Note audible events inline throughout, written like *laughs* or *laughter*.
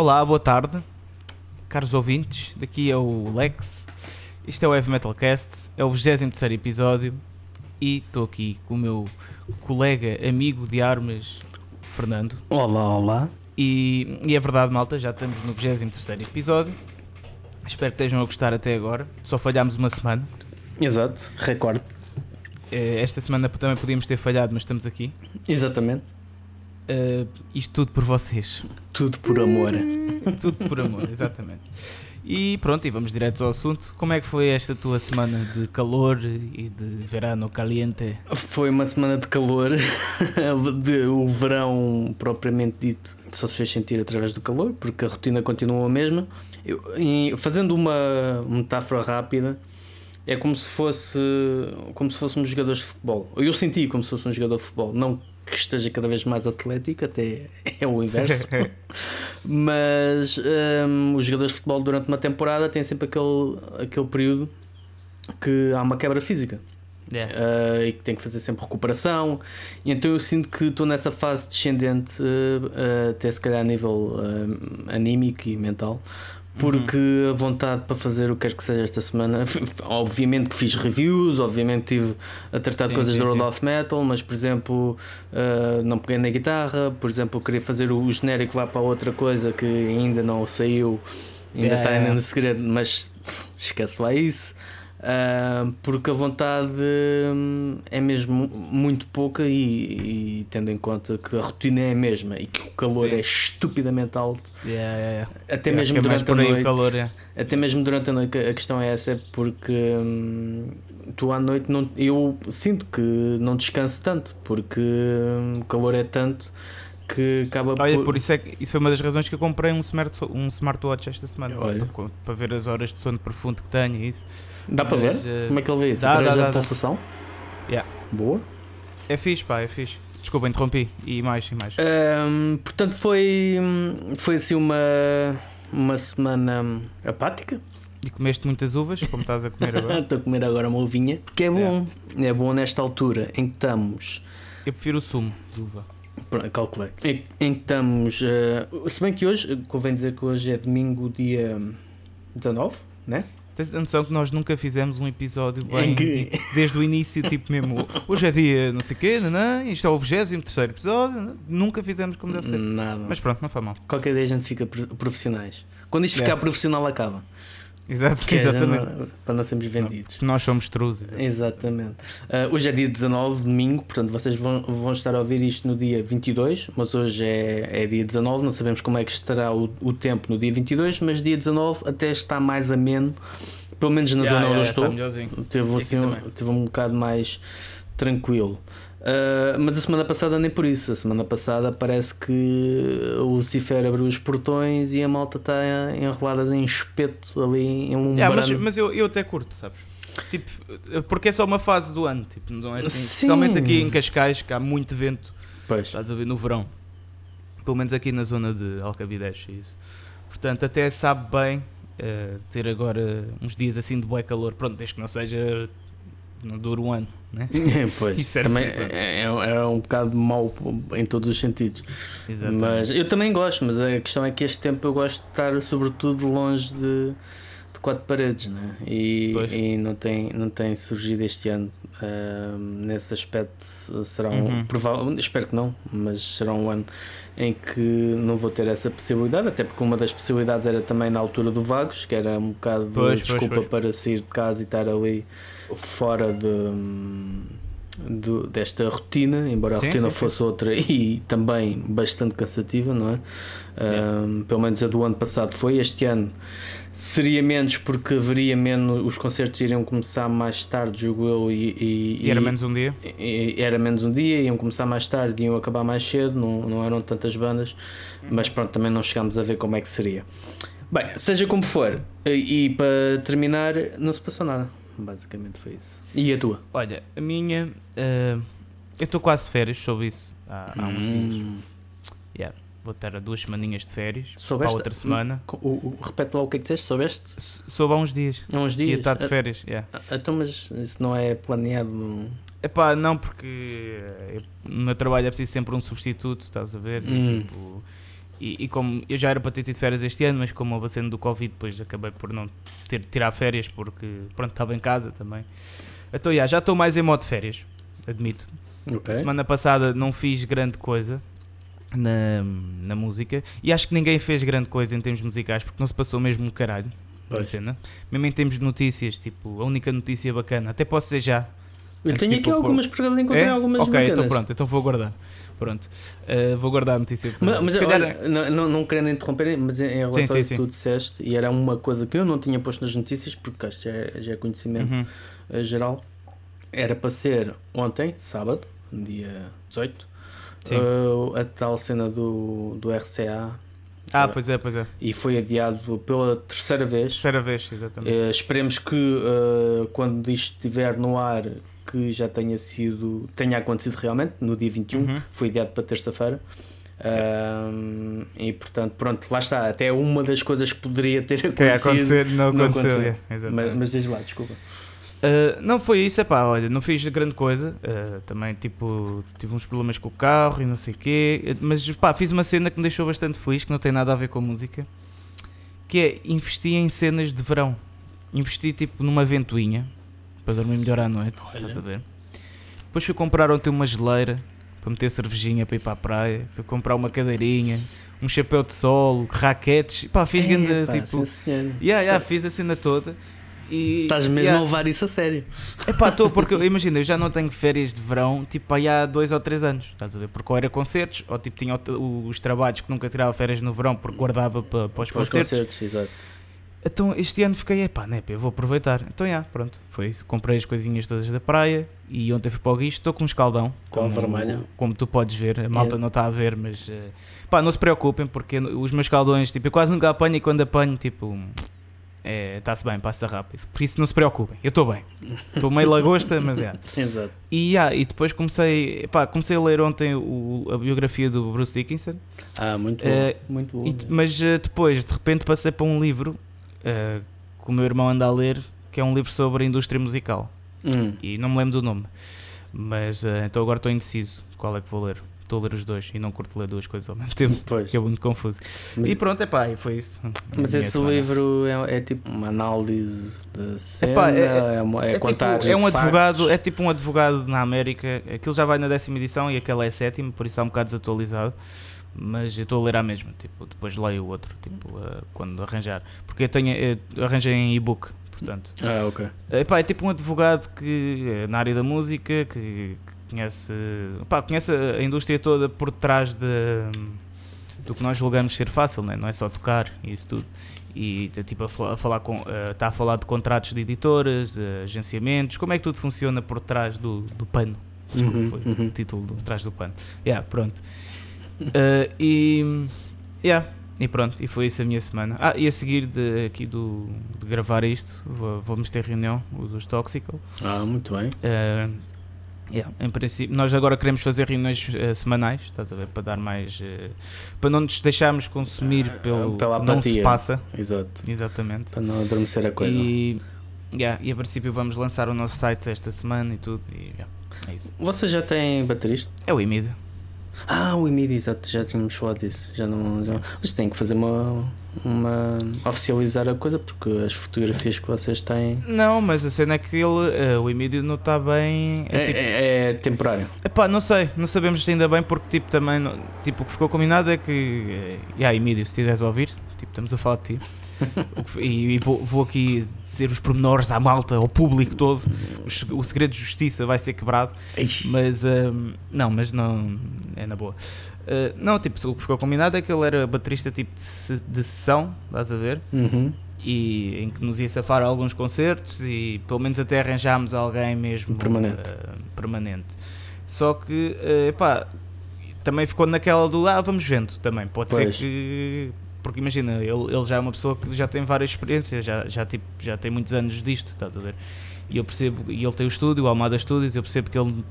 Olá, boa tarde, caros ouvintes. Daqui é o Lex. Isto é o Heavy Metal Cast, é o 23 episódio e estou aqui com o meu colega, amigo de armas, Fernando. Olá, olá. E, e é verdade, malta, já estamos no 23 episódio. Espero que estejam a gostar até agora. Só falhámos uma semana. Exato, recorde. Eh, Esta semana também podíamos ter falhado, mas estamos aqui. Exatamente. Eh, isto tudo por vocês. Tudo por amor. *laughs* Tudo por amor, exatamente. E pronto, e vamos direto ao assunto. Como é que foi esta tua semana de calor e de verano caliente? Foi uma semana de calor, *laughs* de, o verão propriamente dito só se fez sentir através do calor, porque a rotina continua a mesma. Eu, e fazendo uma metáfora rápida, é como se fosse como se fôssemos jogadores de futebol. Eu senti como se fosse um jogador de futebol, não que esteja cada vez mais atlético, até é o inverso. *laughs* Mas hum, os jogadores de futebol durante uma temporada têm sempre aquele, aquele período que há uma quebra física. Yeah. Uh, e que tem que fazer sempre recuperação. E então eu sinto que estou nessa fase descendente, uh, uh, até se calhar a nível anímico e mental, porque uhum. a vontade para fazer o que quer que seja esta semana, *laughs* obviamente que fiz reviews, obviamente estive a tratar de coisas sim, do World of Metal, mas por exemplo não peguei na guitarra, por exemplo queria fazer o genérico vá para outra coisa que ainda não saiu, ainda yeah, está ainda no segredo, mas *laughs* esquece lá isso. Uh, porque a vontade hum, é mesmo muito pouca e, e, tendo em conta que a rotina é a mesma e que o calor Sim. é estupidamente alto yeah, yeah, até mesmo é durante a noite calor, é. até mesmo durante a noite a questão é essa é porque hum, tu à noite não, eu sinto que não descanso tanto porque hum, o calor é tanto que acaba Olha, por... por isso é que isso foi uma das razões que eu comprei um, smart, um smartwatch esta semana para, para, ver as horas de sono profundo que tenho e isso Dá para ver? Uh, Como é que ele vê isso? Dá, Através dá, da dá, pulsação? Yeah. Boa. É fixe, pá, é fixe. Desculpa, interrompi. E mais, e mais. Um, portanto, foi, foi assim uma, uma semana apática. E comeste muitas uvas, como estás a comer agora? *laughs* Estou a comer agora uma uvinha, que é bom. É. é bom nesta altura em que estamos. Eu prefiro o sumo de uva. Calculei. Em, em que estamos. Uh, se bem que hoje, convém dizer que hoje é domingo, dia 19, né? Tens a noção que nós nunca fizemos um episódio bem que... desde o início, tipo mesmo. Hoje é dia não sei o quê, não, não, isto é o 23 episódio, nunca fizemos como deve ser. Nada. Mas pronto, não foi mal. Qualquer dia a gente fica profissionais. Quando isto é. ficar profissional, acaba. Exato, exatamente. Não, para não sermos vendidos. Nós somos trus. Exatamente. Uh, hoje é dia 19, domingo, portanto vocês vão, vão estar a ouvir isto no dia 22, mas hoje é, é dia 19, não sabemos como é que estará o, o tempo no dia 22, mas dia 19 até está mais ameno, pelo menos na yeah, zona yeah, onde eu estou. Teve, assim, teve um bocado mais tranquilo. Uh, mas a semana passada nem por isso. A semana passada parece que o Lucifer abriu os portões e a malta está enrolada em espeto ali em um yeah, mas, mas eu, eu até curto, sabes? Tipo, porque é só uma fase do ano, tipo, não é assim, especialmente aqui em Cascais, que há muito vento. Pois. Estás a ver no verão. Pelo menos aqui na zona de Alcabidez, isso. Portanto, até sabe bem uh, ter agora uns dias assim de bué calor. Pronto, desde que não seja não dura um ano, né? pois, *laughs* Isso é também é, é, é, um bocado mau em todos os sentidos. Exatamente. Mas eu também gosto, mas a questão é que este tempo eu gosto de estar sobretudo longe de, de quatro paredes, né? E, e não, tem, não tem surgido este ano. Uh, nesse aspecto será um uhum. provável, espero que não, mas será um ano em que não vou ter essa possibilidade, até porque uma das possibilidades era também na altura do Vagos, que era um bocado pois, de desculpa pois, pois. para sair de casa e estar ali fora de, de desta rotina, embora sim, a rotina sim, fosse sim. outra e também bastante cansativa, não é? Um, pelo menos a do ano passado foi. Este ano seria menos porque haveria menos, os concertos iriam começar mais tarde, julgo eu, e, e, e era menos um dia? E, era menos um dia, iam começar mais tarde, iam acabar mais cedo, não, não eram tantas bandas, mas pronto, também não chegámos a ver como é que seria. Bem, seja como for, e para terminar, não se passou nada. Basicamente foi isso. E a tua? Olha, a minha. Uh, eu estou quase de férias, soube isso há, há uns hum. dias. Yeah, vou ter duas semaninhas de férias. Soubeste? Para outra semana. O, o, repete lá o que é que dizes, soubeste? Soube há uns dias. Há uns dias? Ia estar de férias, yeah. Então, mas isso não é planeado? Epá, não, porque no meu trabalho é preciso sempre um substituto, estás a ver? Hum. Tipo, e, e, como eu já era para ter tido férias este ano, mas como houve a cena do Covid, depois acabei por não ter tirar férias porque pronto, estava em casa também. Então yeah, já estou mais em modo férias, admito. Okay. Semana passada não fiz grande coisa na, na música e acho que ninguém fez grande coisa em termos musicais porque não se passou mesmo um caralho na cena. Mesmo em termos de notícias, tipo, a única notícia bacana, até posso dizer já. Eu tenho aqui algumas, por acaso encontrei é? algumas Ok, então pronto, então vou guardar. Pronto, uh, vou guardar a notícia. Mas, não, não, querendo interromper, mas em relação a isso que tu disseste, e era uma coisa que eu não tinha posto nas notícias, porque acho que já é, já é conhecimento uhum. uh, geral, era para ser ontem, sábado, dia 18, uh, a tal cena do, do RCA. Ah, pois é, pois é. E foi adiado pela terceira vez. Terceira vez, exatamente. Uh, esperemos que quando isto estiver no ar, que já tenha sido, tenha acontecido realmente, no dia 21, uhum. foi adiado para terça-feira. Um, e portanto, pronto, lá está. Até uma das coisas que poderia ter *laughs* acontecido. Não, não aconteceu. aconteceu. É, mas, mas diz lá, desculpa. Uh, não foi isso, é pá, olha, não fiz grande coisa. Uh, também, tipo, tive uns problemas com o carro e não sei o quê. Mas, pá, fiz uma cena que me deixou bastante feliz, que não tem nada a ver com música. Que é, investi em cenas de verão. Investi, tipo, numa ventoinha, para dormir melhor à noite, olha. estás a ver? Depois fui comprar ontem uma geleira, para meter cervejinha para ir para a praia. Fui comprar uma cadeirinha, um chapéu de sol, raquetes. Pá, fiz é, grande, pá, tipo... Yeah, yeah, fiz a cena toda. E, Estás mesmo yeah. a levar isso a sério. É pá, estou, porque imagina, eu já não tenho férias de verão tipo aí há dois ou três anos, estás a ver? Porque ou era concertos, ou tipo tinha os trabalhos que nunca tirava férias no verão porque guardava para, para os para concertos. concertos exato. Então este ano fiquei, epá, né, eu vou aproveitar. Então já, pronto, foi isso. Comprei as coisinhas todas da praia e ontem fui para o guicho, estou com um escaldão. Com como, vermelho. Como tu podes ver, a malta não está a ver, mas uh, pá, não se preocupem porque os meus escaldões, tipo, eu quase nunca apanho e quando apanho, tipo, está-se é, bem, passa rápido. Por isso não se preocupem, eu estou bem. Estou meio lagosta, mas é. *laughs* Exato. E, yeah, e depois comecei, pá, comecei a ler ontem o, a biografia do Bruce Dickinson. Ah, muito bom. Uh, muito. E, mas uh, depois, de repente, passei para um livro uh, que o meu irmão anda a ler, que é um livro sobre a indústria musical. Hum. E não me lembro do nome. Mas então agora estou indeciso qual é que vou ler estou a ler os dois e não curto ler duas coisas ao mesmo tempo, *laughs* pois. que é muito confuso. Mas, e pronto, é pá, foi isso. Mas esse semana. livro é, é, tipo uma análise da cena, epá, é, é, é, é, contar tipo, é um advogado, é tipo um advogado na América, aquilo já vai na décima edição e aquela é sétima, por isso é um bocado desatualizado. Mas eu estou a ler à mesma, tipo, depois leio o outro, tipo, uh, quando arranjar. Porque eu tenho, eu arranjei em e-book, portanto. Ah, ok. Epá, é tipo um advogado que é na área da música, que, conhece, pá, conhece a indústria toda por trás de, do que nós julgamos ser fácil, né? não é só tocar e isso tudo. E tá, tipo, a, falar com, está a falar de contratos de editoras, de agenciamentos, como é que tudo funciona por trás do, do pano. Uhum, foi uhum. o título do trás do pano. Yeah, pronto. Uh, e, yeah, e pronto, e foi isso a minha semana. Ah, e a seguir de, aqui do, de gravar isto, vamos ter reunião, dos Toxical. Ah, muito bem. Uh, Yeah, em princípio, nós agora queremos fazer reuniões uh, semanais, estás a ver, para dar mais. Uh, para não nos deixarmos consumir uh, pelo pela apatia. não se passa. Exato. Exatamente. Para não adormecer a coisa. E, yeah, e a princípio vamos lançar o nosso site esta semana e tudo. E, yeah, é isso. Você já tem baterista? É o Emid. Ah, o Emid, exato, já tínhamos falado disso. Já não, já... Mas tem que fazer uma, uma oficializar a coisa porque as fotografias que vocês têm. Não, mas a cena é que ele, uh, o Emílio não está bem. É, é, tipo, é, é temporário. Epá, não sei, não sabemos ainda bem porque tipo também tipo, o que ficou combinado é que. Uh, yeah, Emílio, se estiveres a ouvir, tipo, estamos a falar de ti. *laughs* e, e vou, vou, aqui dizer os pormenores à malta, ao público todo. O, o segredo de justiça vai ser quebrado. Mas um, não, mas não é na boa. Uh, não, tipo, o que ficou combinado é que ele era baterista tipo de, de sessão, estás a ver? Uhum. E em que nos ia safar alguns concertos e pelo menos até arranjámos alguém mesmo permanente. Uh, permanente. Só que, uh, epá, também ficou naquela do ah, vamos vendo também. Pode pois. ser que porque imagina, ele, ele já é uma pessoa que já tem várias experiências, já, já, tipo, já tem muitos anos disto, estás a ver? E eu percebo, e ele tem o estúdio, o Almada Studios, eu percebo que ele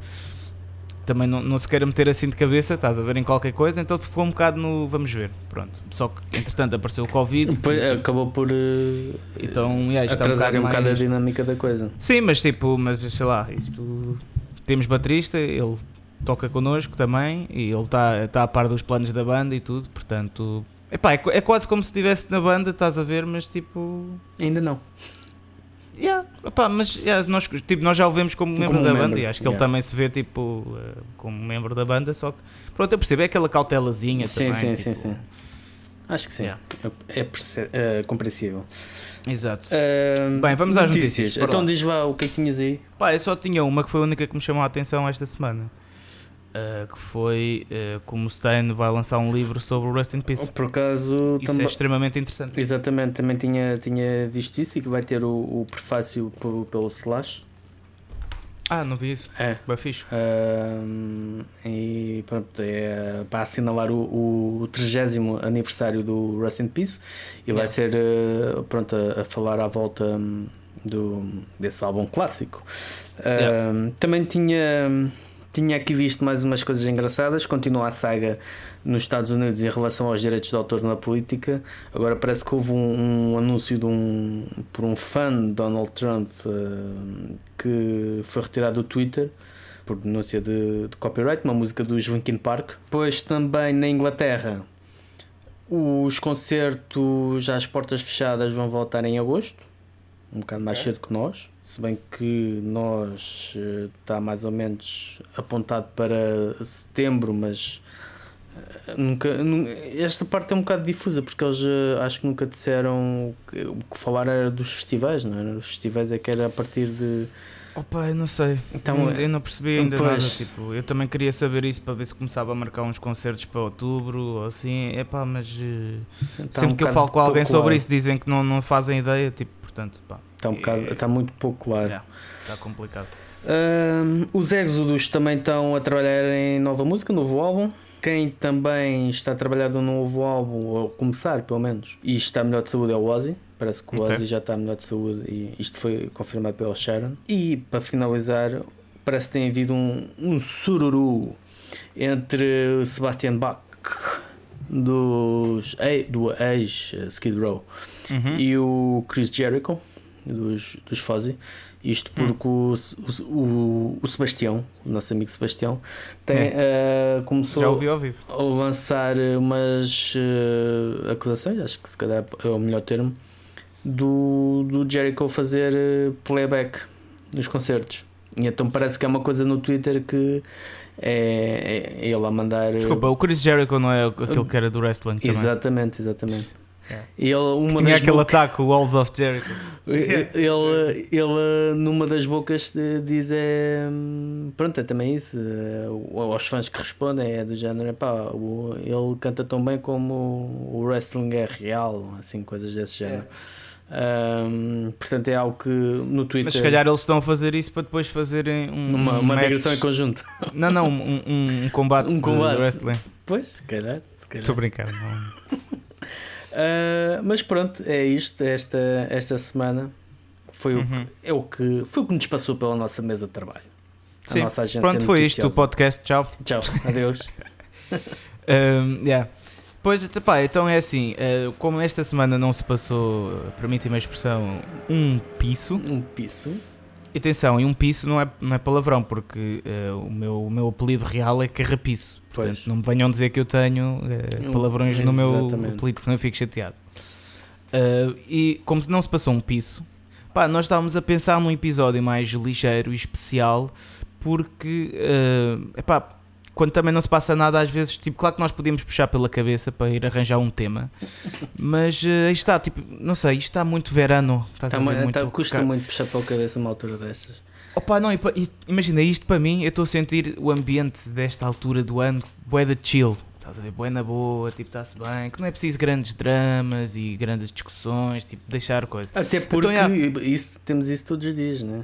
também não, não se queira meter assim de cabeça, estás a ver em qualquer coisa, então ficou um bocado no vamos ver, pronto. Só que entretanto apareceu o Covid. Depois, acabou por uh, então, yeah, atrasar um, um bocado mais... a dinâmica da coisa. Sim, mas tipo, mas sei lá, isto, temos baterista, ele toca connosco também e ele está tá a par dos planos da banda e tudo, portanto. Epá, é, é quase como se estivesse na banda, estás a ver, mas tipo. Ainda não. Yeah, epá, mas yeah, nós, tipo, nós já o vemos como, como membro da membro, banda e acho que yeah. ele também se vê tipo uh, como membro da banda, só que pronto, eu percebo, é aquela cautelazinha sim, também. Sim, tipo, sim, sim. Acho que sim. Yeah. É, é, compreensível. Exato. Uh, Bem, vamos às notícias. notícias. Então diz lá o que é que tinhas aí. Pá, eu só tinha uma que foi a única que me chamou a atenção esta semana. Uh, que foi uh, como o Stan vai lançar um livro sobre o Rest in Peace. Por acaso isso é extremamente interessante. Exatamente, também tinha, tinha visto isso e que vai ter o, o prefácio pelo Slash. Ah, não vi isso. É. Bem fixe. Uh, e pronto, é para assinalar o, o 30 aniversário do Rest in Peace e vai ser uh, pronto, a, a, falar à volta um, do, desse álbum clássico. Uh, Também tinha tinha aqui visto mais umas coisas engraçadas. Continua a saga nos Estados Unidos em relação aos direitos de autor na política. Agora parece que houve um, um anúncio de um, por um fã de Donald Trump uh, que foi retirado do Twitter por denúncia de, de copyright, uma música dos Linkin Park. Pois também na Inglaterra os concertos às portas fechadas vão voltar em agosto um bocado mais cedo que nós, se bem que nós está eh, mais ou menos apontado para setembro, mas eh, nunca, esta parte é um bocado difusa porque eles eh, acho que nunca disseram o que falar era dos festivais, não é? Os festivais é que era a partir de Opa, eu não sei. Então, eu, eu não percebi ainda pois. nada. Tipo, eu também queria saber isso para ver se começava a marcar uns concertos para outubro ou assim. Epá, mas tá sempre um que eu falo com alguém sobre isso dizem que não, não fazem ideia. Tipo, portanto, pá. Está, um bocado, está muito pouco claro. Yeah, está complicado. Um, os Exodus também estão a trabalhar em nova música, novo álbum. Quem também está a trabalhar no novo álbum, ou começar pelo menos, e está melhor de saúde é o Ozzy. Parece que o okay. Ozzy já está melhor de saúde e isto foi confirmado pelo Sharon. E para finalizar, parece que tem havido um, um sururu entre o Sebastian Bach dos, do ex Skid Row uhum. e o Chris Jericho dos, dos Fozzy. Isto porque hum. o, o, o, Sebastião, o nosso amigo Sebastião, tem, é. uh, começou a lançar umas uh, acusações, acho que se calhar é o melhor termo, do, do Jericho fazer playback nos concertos. E então parece que é uma coisa no Twitter que é, é ele a mandar. Desculpa, o Chris Jericho não é aquele que era do wrestling também. Exatamente, exatamente. Yeah. Ele, uma Tinha aquele boca... ataque, o Walls of Jericho. *laughs* ele, ele, numa das bocas, diz: é, Pronto, é também isso. É, aos fãs que respondem, é do género: pá, ele canta tão bem como o wrestling é real, assim, coisas desse género. Um, portanto, é algo que no Twitter. Mas se calhar eles estão a fazer isso para depois fazerem um, uma, uma digressão em conjunto. Não, não, um, um, combate, um combate. *laughs* de wrestling. Pois, se calhar. Estou brincando. Uh, *laughs* mas pronto, é isto. Esta, esta semana foi, uhum. o, é o que, foi o que nos passou pela nossa mesa de trabalho. A Sim. nossa agência Pronto, foi isto o podcast. Tchau. Tchau. Adeus. *laughs* um, yeah. Pois, pá, então é assim, uh, como esta semana não se passou, permitem-me a expressão, um piso. Um piso. Atenção, e um piso não é, não é palavrão, porque uh, o, meu, o meu apelido real é carrapiço. Portanto, pois. não me venham dizer que eu tenho uh, palavrões no meu apelido, senão eu fico chateado. Uh, e como não se passou um piso, pá, nós estávamos a pensar num episódio mais ligeiro e especial, porque, uh, epá, quando também não se passa nada, às vezes, tipo, claro que nós podíamos puxar pela cabeça para ir arranjar um tema, mas uh, aí está, tipo, não sei, isto está muito verano. Está tá, muito tá, custa muito puxar pela cabeça uma altura destas. Opa, não, imagina, isto para mim, eu estou a sentir o ambiente desta altura do ano, bué de chill. Estás a ver, bué na boa, tipo, está-se bem, que não é preciso grandes dramas e grandes discussões, tipo, deixar coisas. Até então, porque então, isso, temos isso todos os dias, não é?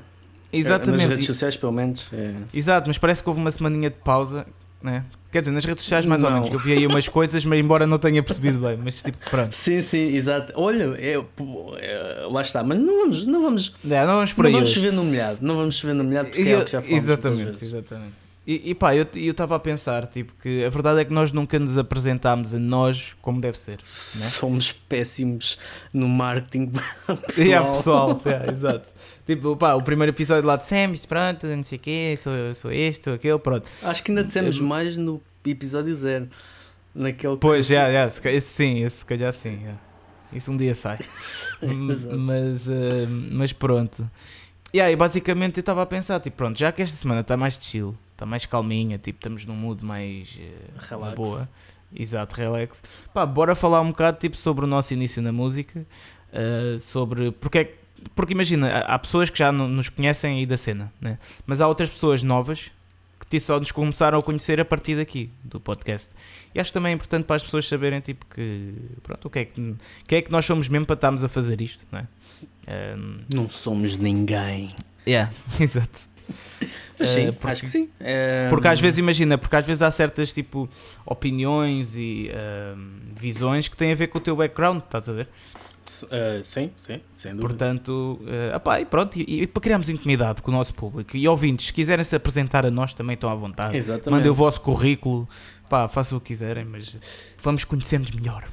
Exatamente. Nas redes sociais, pelo menos. É. Exato, mas parece que houve uma semaninha de pausa né? Quer dizer, nas redes sociais mais não. ou menos, eu vi aí umas coisas, mas embora não tenha percebido bem, mas tipo, pronto. Sim, sim, exato. Olha, eu, eu, lá está, mas não vamos, não vamos, é, não vamos, por não aí vamos chover no molhado, não vamos chover no molhado porque é eu, é o que já falamos Exatamente, exatamente. E, e pá, eu estava a pensar, tipo, que a verdade é que nós nunca nos apresentámos a nós como deve ser. Né? Somos péssimos no marketing *laughs* pessoal. Yeah, pessoal, *laughs* yeah, exato. Tipo, pá, o primeiro episódio lá dissemos, pronto, não sei o quê, sou, sou este, sou aquele, pronto. Acho que ainda dissemos eu... mais no episódio zero. Naquele pois, já, yeah, yeah, esse sim, esse se calhar sim. Yeah. Isso um dia sai. *laughs* mas, uh, mas pronto. E aí, basicamente, eu estava a pensar, tipo, pronto, já que esta semana está mais chill, está mais calminha, tipo, estamos num mood mais uh, relax. boa. Exato, relax. Pá, bora falar um bocado, tipo, sobre o nosso início na música, uh, sobre porque é porque imagina, há pessoas que já nos conhecem aí da cena, né? mas há outras pessoas novas que só nos começaram a conhecer a partir daqui, do podcast. E acho também é importante para as pessoas saberem tipo, que, pronto, o que é que, que, é que nós somos mesmo para estarmos a fazer isto, não é? Um, não somos ninguém. Yeah, *laughs* exato. *laughs* Mas sim, uh, porque, acho que sim. Porque às vezes, imagina, porque às vezes há certas tipo opiniões e uh, visões que têm a ver com o teu background, estás a ver? Uh, sim, sim, sem dúvida. Portanto, uh, opá, e pronto, e, e, para criarmos intimidade com o nosso público e ouvintes, se quiserem se apresentar a nós também estão à vontade. Exatamente. Mandem o vosso currículo, pá, façam o que quiserem, mas vamos conhecer-nos melhor.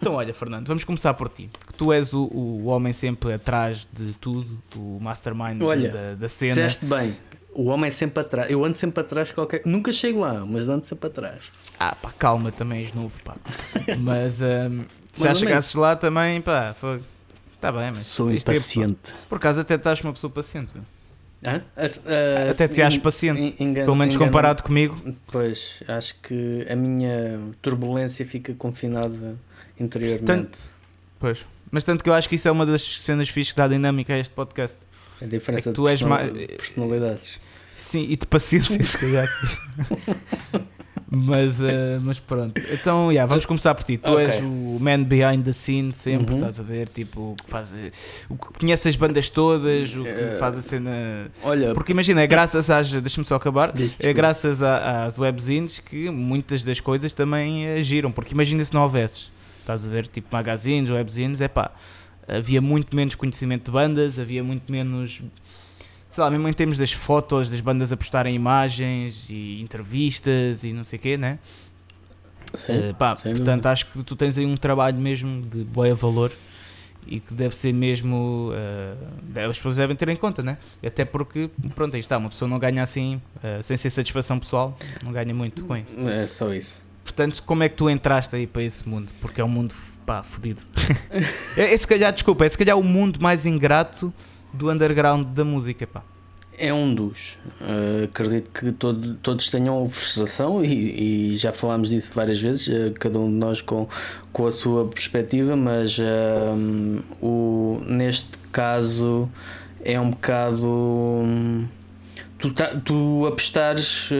Então, olha, Fernando, vamos começar por ti. Tu és o, o homem sempre atrás de tudo, o mastermind olha, da, da cena. Disseste bem, o homem é sempre atrás. Eu ando sempre atrás qualquer. Nunca chego lá, mas ando sempre atrás. Ah, pá, calma, também és novo, pá. *laughs* mas. Um, se já chegasses lá também, pá, foi. Está bem, mas. Sou impaciente. por acaso até estás uma pessoa paciente. Hã? Uh, até te achas paciente, pelo menos comparado comigo. Pois, acho que a minha turbulência fica confinada interiormente. Tanto, pois, mas tanto que eu acho que isso é uma das cenas fixas que dá dinâmica a este podcast. A diferença é de tu és mais... personalidades. Sim, e de paciência, se calhar. *laughs* Mas, uh, mas pronto. Então, yeah, vamos começar por ti. Tu okay. és o man behind the scene, sempre, uhum. estás a ver? Tipo, o que faz. O que conhece as bandas todas, o que uh, faz a cena. Olha. Porque imagina, é graças às. Deixa-me só acabar. É graças a, às webzines que muitas das coisas também agiram. Porque imagina se não houvesses. Estás a ver? Tipo, magazines, webzines, é pá. Havia muito menos conhecimento de bandas, havia muito menos sei lá, mesmo em termos das fotos, das bandas a postarem imagens e entrevistas e não sei o quê, né? Sim, uh, pá, portanto, dúvida. acho que tu tens aí um trabalho mesmo de boa valor e que deve ser mesmo. Uh, as pessoas devem ter em conta, né? Até porque, pronto, aí está, uma pessoa não ganha assim, uh, sem ser satisfação pessoal, não ganha muito com isso. É só isso. Portanto, como é que tu entraste aí para esse mundo? Porque é um mundo, pá, fodido. *laughs* é, é se calhar, desculpa, é se calhar o mundo mais ingrato do underground da música, pá. É um dos. Uh, acredito que todo, todos tenham frustração e, e, já falámos disso várias vezes, uh, cada um de nós com, com a sua perspectiva, mas uh, o, neste caso é um bocado. Um, tu, tá, tu apostares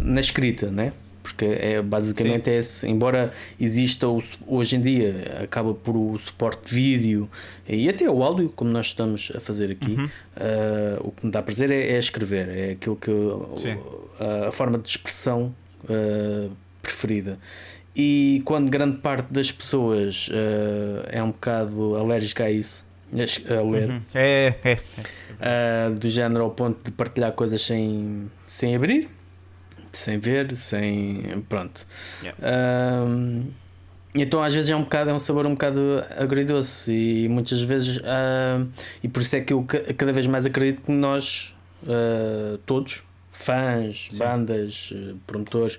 na escrita, né? Porque é basicamente Sim. é esse, embora exista o, hoje em dia acaba por o suporte de vídeo e até o áudio como nós estamos a fazer aqui uhum. uh, o que me dá prazer é, é escrever é aquilo que a, a, forma de expressão uh, preferida e quando grande parte das pessoas uh, é um bocado alérgica a isso a ler uhum. é, é, é. do género ao ponto de partilhar coisas sem, sem abrir sem ver, sem. Pronto. Yeah. Um, então às vezes é um bocado, é um sabor um bocado agridoce e muitas vezes uh, e por isso é que eu cada vez mais acredito que nós uh, todos, fãs, Sim. bandas, uh, promotores,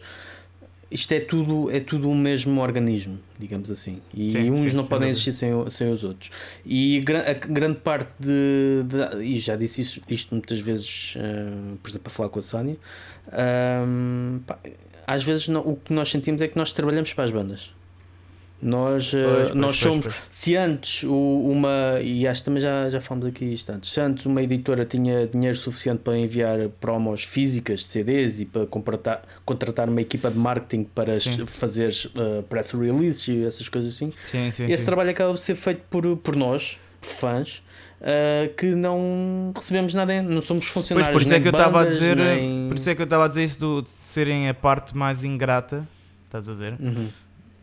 isto é tudo, é tudo o mesmo organismo, digamos assim. E sim, uns sim, não podem existir sem, sem os outros. E a, grande parte de, de, E já disse isto, isto muitas vezes, uh, por exemplo, a falar com a Sónia. Um, pá, às vezes não, o que nós sentimos é que nós trabalhamos para as bandas. Nós, eh, pois, nós pois, somos. Pois, se antes uma. E acho que também já, já falamos aqui isto antes. Se antes uma editora tinha dinheiro suficiente para enviar promos físicas de CDs e para contratar, contratar uma equipa de marketing para sim. fazer uh, press releases e essas coisas assim, sim, sim, esse trabalho acaba de ser feito por, por nós, por fãs. Uh, que não recebemos nada, não somos funcionários. Pois por isso é que eu estava a dizer, nem... por isso é que eu estava a dizer isso do, de serem a parte mais ingrata, estás a ver? Uhum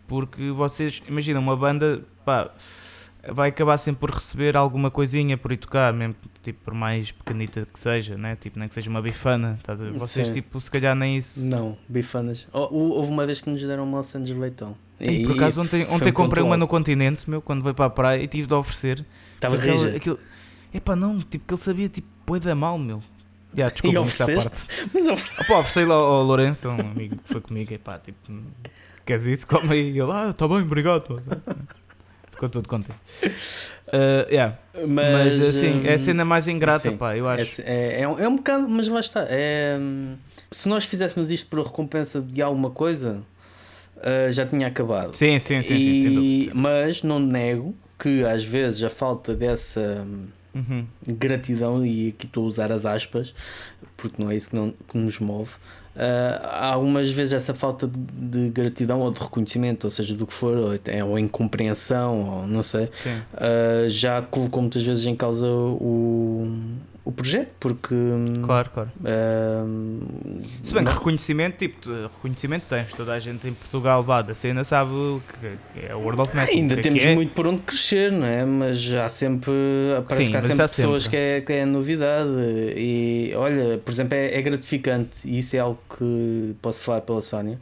porque vocês, imagina, uma banda, pá, vai acabar sempre por receber alguma coisinha por ir tocar, mesmo tipo por mais pequenita que seja, né? Tipo, nem que seja uma bifana, estás a ver? Vocês, Sim. tipo, se calhar nem isso. Não, bifanas. houve uma vez que nos deram uma Santos Leitão. E, e por acaso ontem, ontem comprei uma no continente, meu, quando veio para a praia e tive de oferecer. Estava rija. Aquilo... Epá, não, tipo, que ele sabia, tipo, boi da mal, meu. Yeah, desculpa, e ofereceste? Parte. *laughs* Mas ofereceste. Ah, pá, ofereci lá ao Lourenço, um amigo que foi comigo, epá, tipo, queres isso? Come aí. E ele, ah, está bem, obrigado. Ficou todo contente. Uh, yeah. mas, mas assim, é a cena mais ingrata, sim, pá, eu acho. É, é, é, um, é um bocado, mas lá está. É, se nós fizéssemos isto por recompensa de alguma coisa, uh, já tinha acabado. Sim, sim, sim, e, sim Mas não nego que às vezes a falta dessa uhum. gratidão, e aqui estou a usar as aspas, porque não é isso que, não, que nos move, há algumas vezes essa falta de, de, gratidão ou de reconhecimento, ou seja, do que for, ou, é, ou incompreensão, ou não sei, uh, já colocou muitas vezes em causa o, o projeto, porque. Claro, claro. Uh, Se bem que reconhecimento, tipo, reconhecimento tens, toda a gente em Portugal vá da cena sabe que é o World of Metal. Ainda que temos que é. muito por onde crescer, não é? Mas há sempre. Parece Sim, que há sempre há pessoas sempre. Que, é, que é novidade. E olha, por exemplo, é, é gratificante, e isso é algo que posso falar pela Sónia.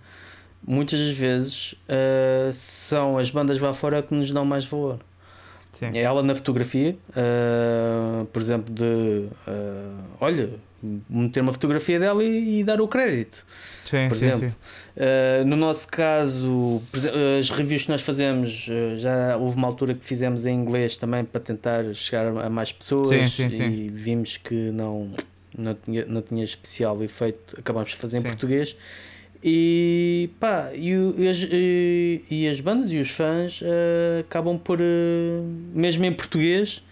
Muitas das vezes uh, são as bandas lá fora que nos dão mais valor. Sim. É ela na fotografia, uh, por exemplo, de uh, olha, meter uma fotografia dela e, e dar o crédito. Sim, por sim, exemplo, uh, no nosso caso, as reviews que nós fazemos, já houve uma altura que fizemos em inglês também para tentar chegar a mais pessoas e vimos que não, não, tinha, não tinha especial efeito, acabámos de fazer em português e pá, e, e, as, e, e as bandas e os fãs uh, acabam por, uh, mesmo em português,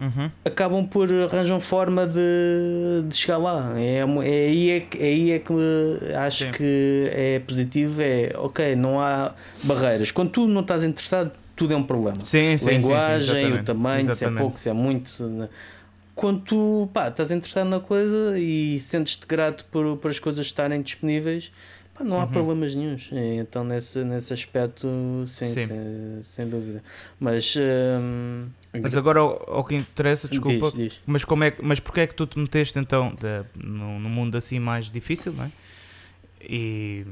uhum. acabam por arranjam forma de, de chegar lá. É, é, aí, é, é aí é que acho Sim. que é positivo. É ok, não há barreiras. Quando tu não estás interessado, tudo é um problema. Sim, sim, Linguagem, sim, o tamanho, exatamente. se é pouco, se é muito. Né? Quando tu pá, estás interessado na coisa e sentes-te grato por, por as coisas estarem disponíveis, não há uhum. problemas nenhums. Então, nesse, nesse aspecto, sim, sim. Sem, sem dúvida. Mas. Hum, mas agora, ao, que interessa, desculpa, diz, diz. mas, como é, mas porquê é que tu te meteste então de, no, no mundo assim mais difícil, não é? E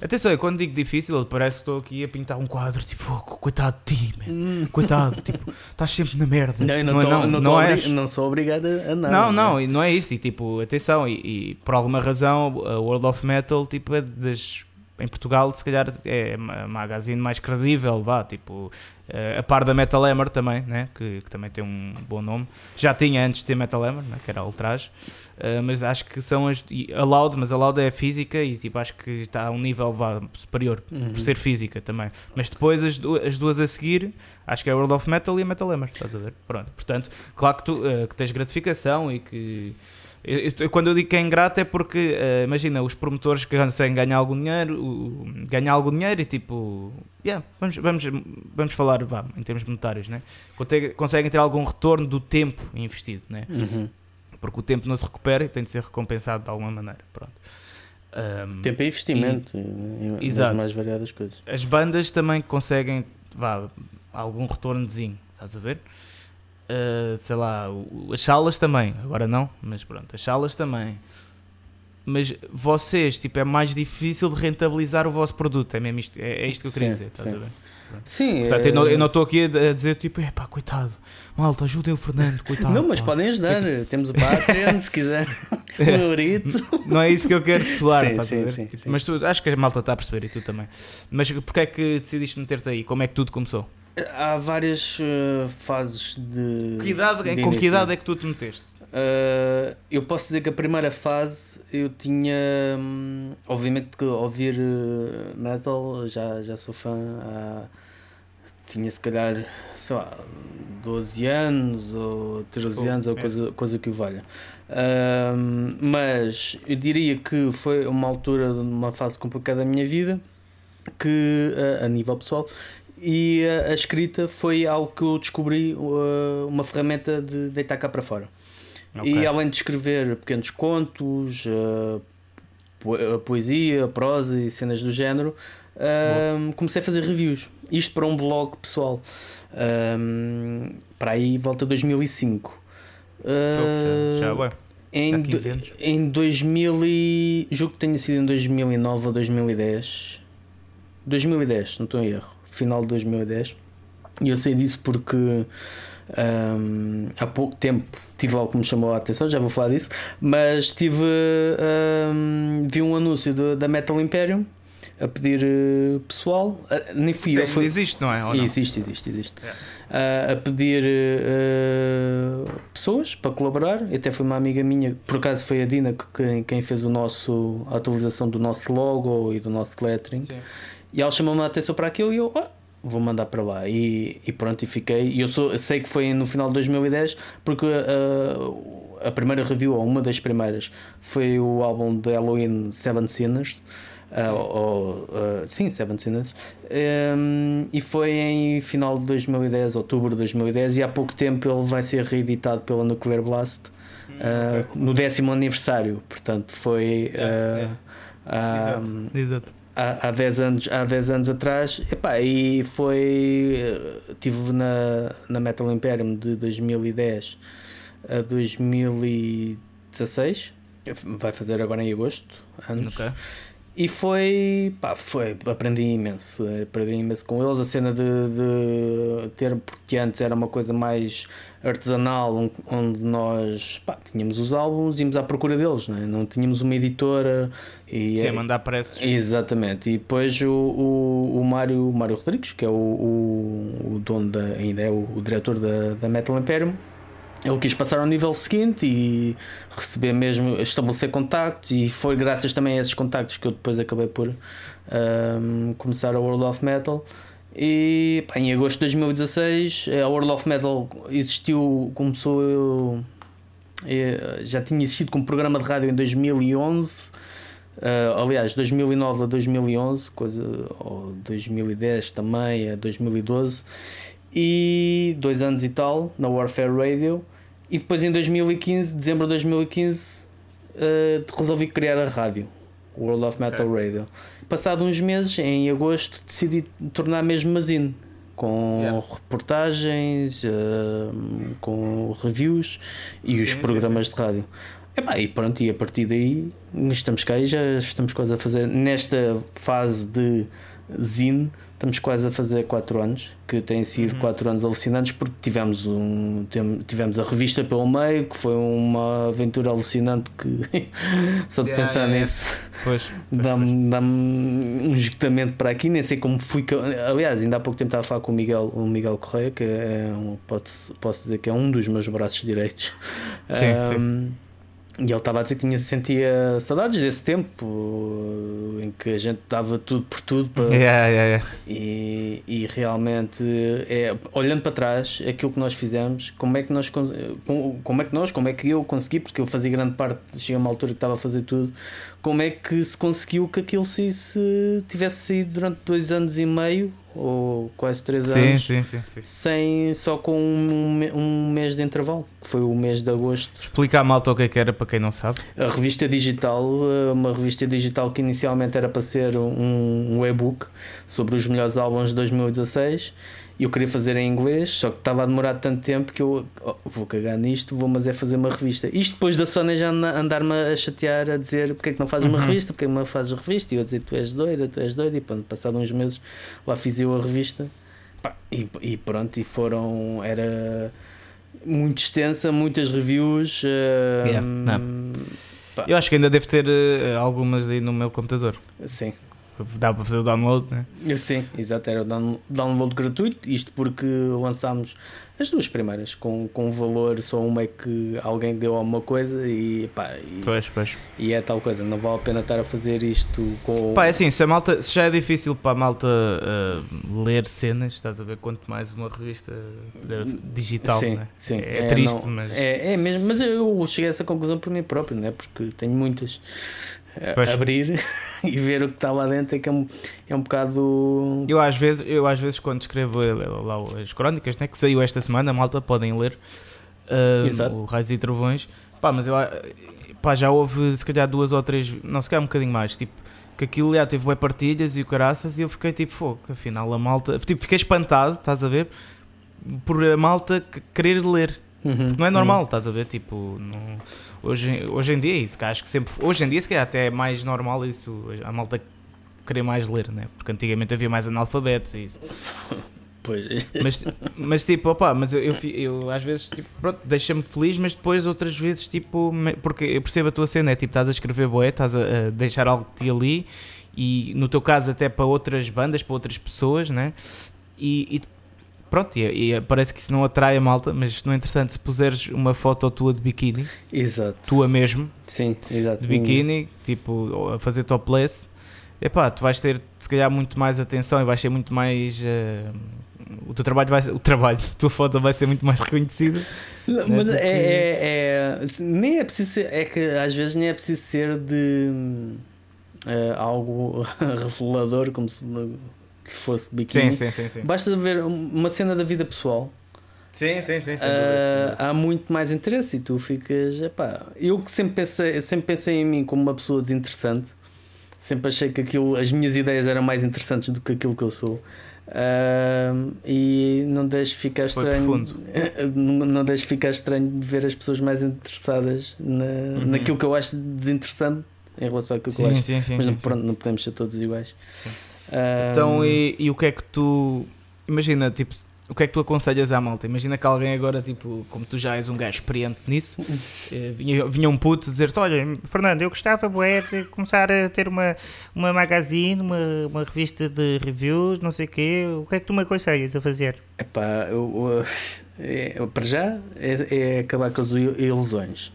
atenção, quando digo difícil, parece que estou aqui a pintar um quadro tipo, oh, coitado de ti, man. Hum. *laughs* coitado, tipo, estás sempre na merda. Não, não, não, tô, não, não, não, és... não sou obrigado a nada. Não, não, é? e não é isso. E tipo, atenção, e, e por alguma razão, a World of Metal tipo, é das em Portugal, se calhar é a magazine mais credível, vá, tipo, eh, a par da Metal Hammer também, né, que, que, também tem um bom nome. Já tinha antes de ter Metal Hammer, né, que era Ultraje, uh, mas acho que são as. A Loud, mas a Loud é física e tipo, acho que está a um nível vá, superior, uhum. por ser física também. Mas depois as, as duas a seguir, acho que é a World of Metal e a Metal Hammer, estás a ver? Pronto, portanto, claro que tu uh, que tens gratificação e que quando eu digo que é ingrato é porque, uh, imagina, os promotores que conseguem ganhar algum dinheiro, uh, ganhar algum dinheiro e tipo, yeah, vamos, vamos, vamos falar vá, em termos monetários, né? conseguem ter algum retorno do tempo investido, né? Uhum. porque o tempo não se recupera e tem de ser recompensado de alguma maneira. Pronto. Um, tempo é investimento e, exato. mais variadas coisas. As bandas também conseguem vá, algum retornozinho, estás a ver? Uh, sei lá, as salas também, agora não, mas pronto, as salas também. Mas vocês, tipo, é mais difícil de rentabilizar o vosso produto, é mesmo isto, é, é isto que eu queria sim, dizer, estás sim. a ver? Sim, Portanto, é... eu não estou aqui a dizer tipo, é pá, coitado, malta, ajudem o Fernando, *laughs* coitado. Não, mas pá. podem ajudar, temos o Patreon se quiser, *laughs* o Eurito. Não é isso que eu quero soar, sim, sim, sim, tipo, Mas tu, acho que a malta está a perceber e tu também. Mas porquê é que decidiste meter-te aí? Como é que tudo começou? Há várias uh, fases de. Que idade, de com que idade é que tu te meteste? Uh, eu posso dizer que a primeira fase eu tinha. Um, obviamente que ouvir uh, metal, já, já sou fã. Há, tinha se calhar, sei lá, 12 anos ou 13 oh, anos ou é. coisa, coisa que o valha. Uh, mas eu diria que foi uma altura, uma fase complicada da minha vida que a nível pessoal e a, a, escrita foi algo que eu descobri uh, uma ferramenta de deitar cá para fora. Okay. E além de escrever pequenos contos, uh, poesia, prosa e cenas do género, um, comecei a fazer reviews. Isto para um blog pessoal. Para aí volta 2005. Uh, já, já Em, do, em 2000 e, julgo que tenha sido em 2009 ou 2010. 2010, não estou em erro. Final de 2010. E eu sei disso porque um, há pouco tempo tive algo que me chamou a atenção, já vou falar disso, mas tive um, vi um anúncio de, da Metal Imperium a pedir uh, pessoal, uh, nem fui Sim, eu. Foi... Existe, não é? Ou não? Existe, existe, existe. Uh, a pedir pessoas para colaborar. Até foi uma amiga minha, por acaso foi a Dina que, quem fez o nosso, a atualização do nosso logo e do nosso lettering. Sim. E ela chamou-me a atenção para aquilo e eu, oh, vou mandar para lá. E, e pronto, e fiquei. E eu sou, sei que foi no final de 2010, porque uh, a primeira review, ou uma das primeiras, foi o álbum de Halloween Seven Sinners. Uh, ou, uh, sim, Seven Sinners. Um, e foi em final de 2010, outubro de 2010, e há pouco tempo ele vai ser reeditado pela Nuclear Blast uh, no décimo aniversário. Portanto, foi. Yeah, yeah. Um, Exato. Exato há, há 10 anos, há 10 anos atrás, epá, e foi. Estive na, na Metal Imperium de 2010 a 2016, vai fazer agora em agosto, anos. Okay. E foi, pá, foi, aprendi imenso, aprendi imenso com eles. A cena de, de ter, porque antes era uma coisa mais artesanal, onde nós pá, tínhamos os álbuns, íamos à procura deles, não, é? não tínhamos uma editora e Sim, mandar preços. Exatamente, e depois o, o, o Mário, o Mário Rodrigues, que é o, o, o dono da, ainda é o, o diretor da, da Metal Imperium ele quis passar ao nível seguinte e receber mesmo, estabelecer contactos e foi graças também a esses contactos que eu depois acabei por um, começar a World of Metal. E pá, em agosto de 2016 a World of Metal existiu, começou eu, já tinha existido como programa de rádio em 2011 uh, aliás 2009 a 2011 coisa, ou 2010 também a 2012 e dois anos e tal na Warfare Radio e depois em 2015, dezembro de 2015, uh, resolvi criar a rádio, World of Metal okay. Radio. Passado uns meses, em agosto, decidi tornar mesmo Mazine com yeah. reportagens, uh, com reviews e sim, os programas sim, sim. de rádio. Epá, e pronto, e a partir daí estamos cá e já estamos quase a fazer nesta fase de zine Estamos quase a fazer 4 anos, que têm sido 4 uhum. anos alucinantes, porque tivemos, um, tivemos a revista pelo meio, que foi uma aventura alucinante que *laughs* só de yeah, pensar yeah, nisso dá-me dá um esgotamento para aqui, nem sei como fui. Aliás, ainda há pouco tempo estava a falar com o Miguel, o Miguel Correia, que é um, posso, posso dizer que é um dos meus braços direitos. Sim, um, sim e ele estava a dizer que tinha, sentia saudades desse tempo em que a gente dava tudo por tudo para, yeah, yeah, yeah. E, e realmente é, olhando para trás aquilo que nós fizemos como é que nós como é que nós como é que eu consegui porque eu fazia grande parte cheguei a uma altura que estava a fazer tudo como é que se conseguiu que aquilo se, se tivesse saído durante dois anos e meio ou quase três sim, anos sim, sim, sim, sem só com um, um mês de intervalo que foi o mês de agosto. Explicar malta o que é que era para quem não sabe. A revista digital uma revista digital que inicialmente era para ser um, um e-book sobre os melhores álbuns de 2016 e eu queria fazer em inglês, só que estava a demorar tanto tempo que eu oh, vou cagar nisto, vou mas é fazer uma revista. Isto depois da Sony já andar-me a chatear, a dizer porque é que não fazes uma uhum. revista, porque é que não fazes revista, e eu a dizer tu és doida, tu és doida, e pronto, passado uns meses lá fiz eu a revista pá, e, e, pronto, e foram, era muito extensa, muitas reviews. Uh, yeah, eu acho que ainda deve ter uh, algumas aí no meu computador. Sim, Dá para fazer o download, né? Sim, exato, era o download gratuito, isto porque lançámos as duas primeiras, com, com valor, só uma é que alguém deu alguma coisa e pá. E, pois, pois. E é tal coisa, não vale a pena estar a fazer isto com. Pá, é assim, se, a malta, se já é difícil para a malta uh, ler cenas, estás a ver quanto mais uma revista digital, sim, né? sim. É, é triste, não, mas. É, é mesmo, mas eu cheguei a essa conclusão por mim próprio, né? Porque tenho muitas. Pois. abrir *laughs* e ver o que está lá dentro é que é um, é um bocado. Eu às vezes, eu às vezes quando escrevo lá as crónicas né, que saiu esta semana, a malta podem ler uh, o Raios e Trovões, pá, mas eu pá, já houve se calhar duas ou três, não se calhar um bocadinho mais, tipo que aquilo já teve bem partilhas e o caraças e eu fiquei tipo, fogo, afinal a malta, tipo, fiquei espantado, estás a ver, por a malta querer ler. Uhum, não é normal, uhum. estás a ver? Tipo, não, hoje, hoje em dia é isso, que acho que sempre, hoje em dia se calhar até é mais normal isso, a malta querer mais ler, né? Porque antigamente havia mais analfabetos e isso. *laughs* Pois. Mas, mas tipo, opa, mas eu, eu, eu às vezes, tipo, pronto, deixa-me feliz, mas depois outras vezes, tipo, porque eu percebo a tua cena, é tipo, estás a escrever boé, estás a, a deixar algo de ti ali e no teu caso até para outras bandas, para outras pessoas, né? E, e pronto, e, e, parece que isso não atrai a malta, mas no entretanto, se puseres uma foto tua de biquíni, exato. tua mesmo, sim, exato. de biquíni, tipo, a fazer topless, epá, tu vais ter se calhar muito mais atenção e vais ser muito mais. Uh, o teu trabalho vai ser, o trabalho, a tua foto vai ser muito mais reconhecida. Né, mas é, é, é, nem é preciso ser, é que às vezes nem é preciso ser de uh, algo *laughs* revelador como se fosse biquíni. Sim, sim, sim, sim. Basta ver uma cena da vida pessoal. Sim, sim, sim. Uh, há muito mais interesse e tu ficas. Epá, eu que sempre pensei, sempre pensei em mim como uma pessoa desinteressante, sempre achei que aquilo, as minhas ideias eram mais interessantes do que aquilo que eu sou. Uh, e não deixe ficar Isso estranho. *laughs* Não, não deixe ficar estranho de ver as pessoas mais interessadas na, uhum. naquilo que eu acho desinteressante em relação àquilo sim, que eu acho. Sim, sim, Mas não, pronto, não podemos ser todos iguais. Então, e, e o que é que tu. Imagina, tipo, o que é que tu aconselhas à malta? Imagina que alguém agora, tipo, como tu já és um gajo experiente nisso, eh, vinha, vinha um puto dizer-te: Olha, Fernando, eu gostava bué, de começar a ter uma, uma magazine, uma, uma revista de reviews, não sei o quê. O que é que tu me aconselhas a fazer? Epá, eu, eu, eu para já é, é, acabar com as ilusões.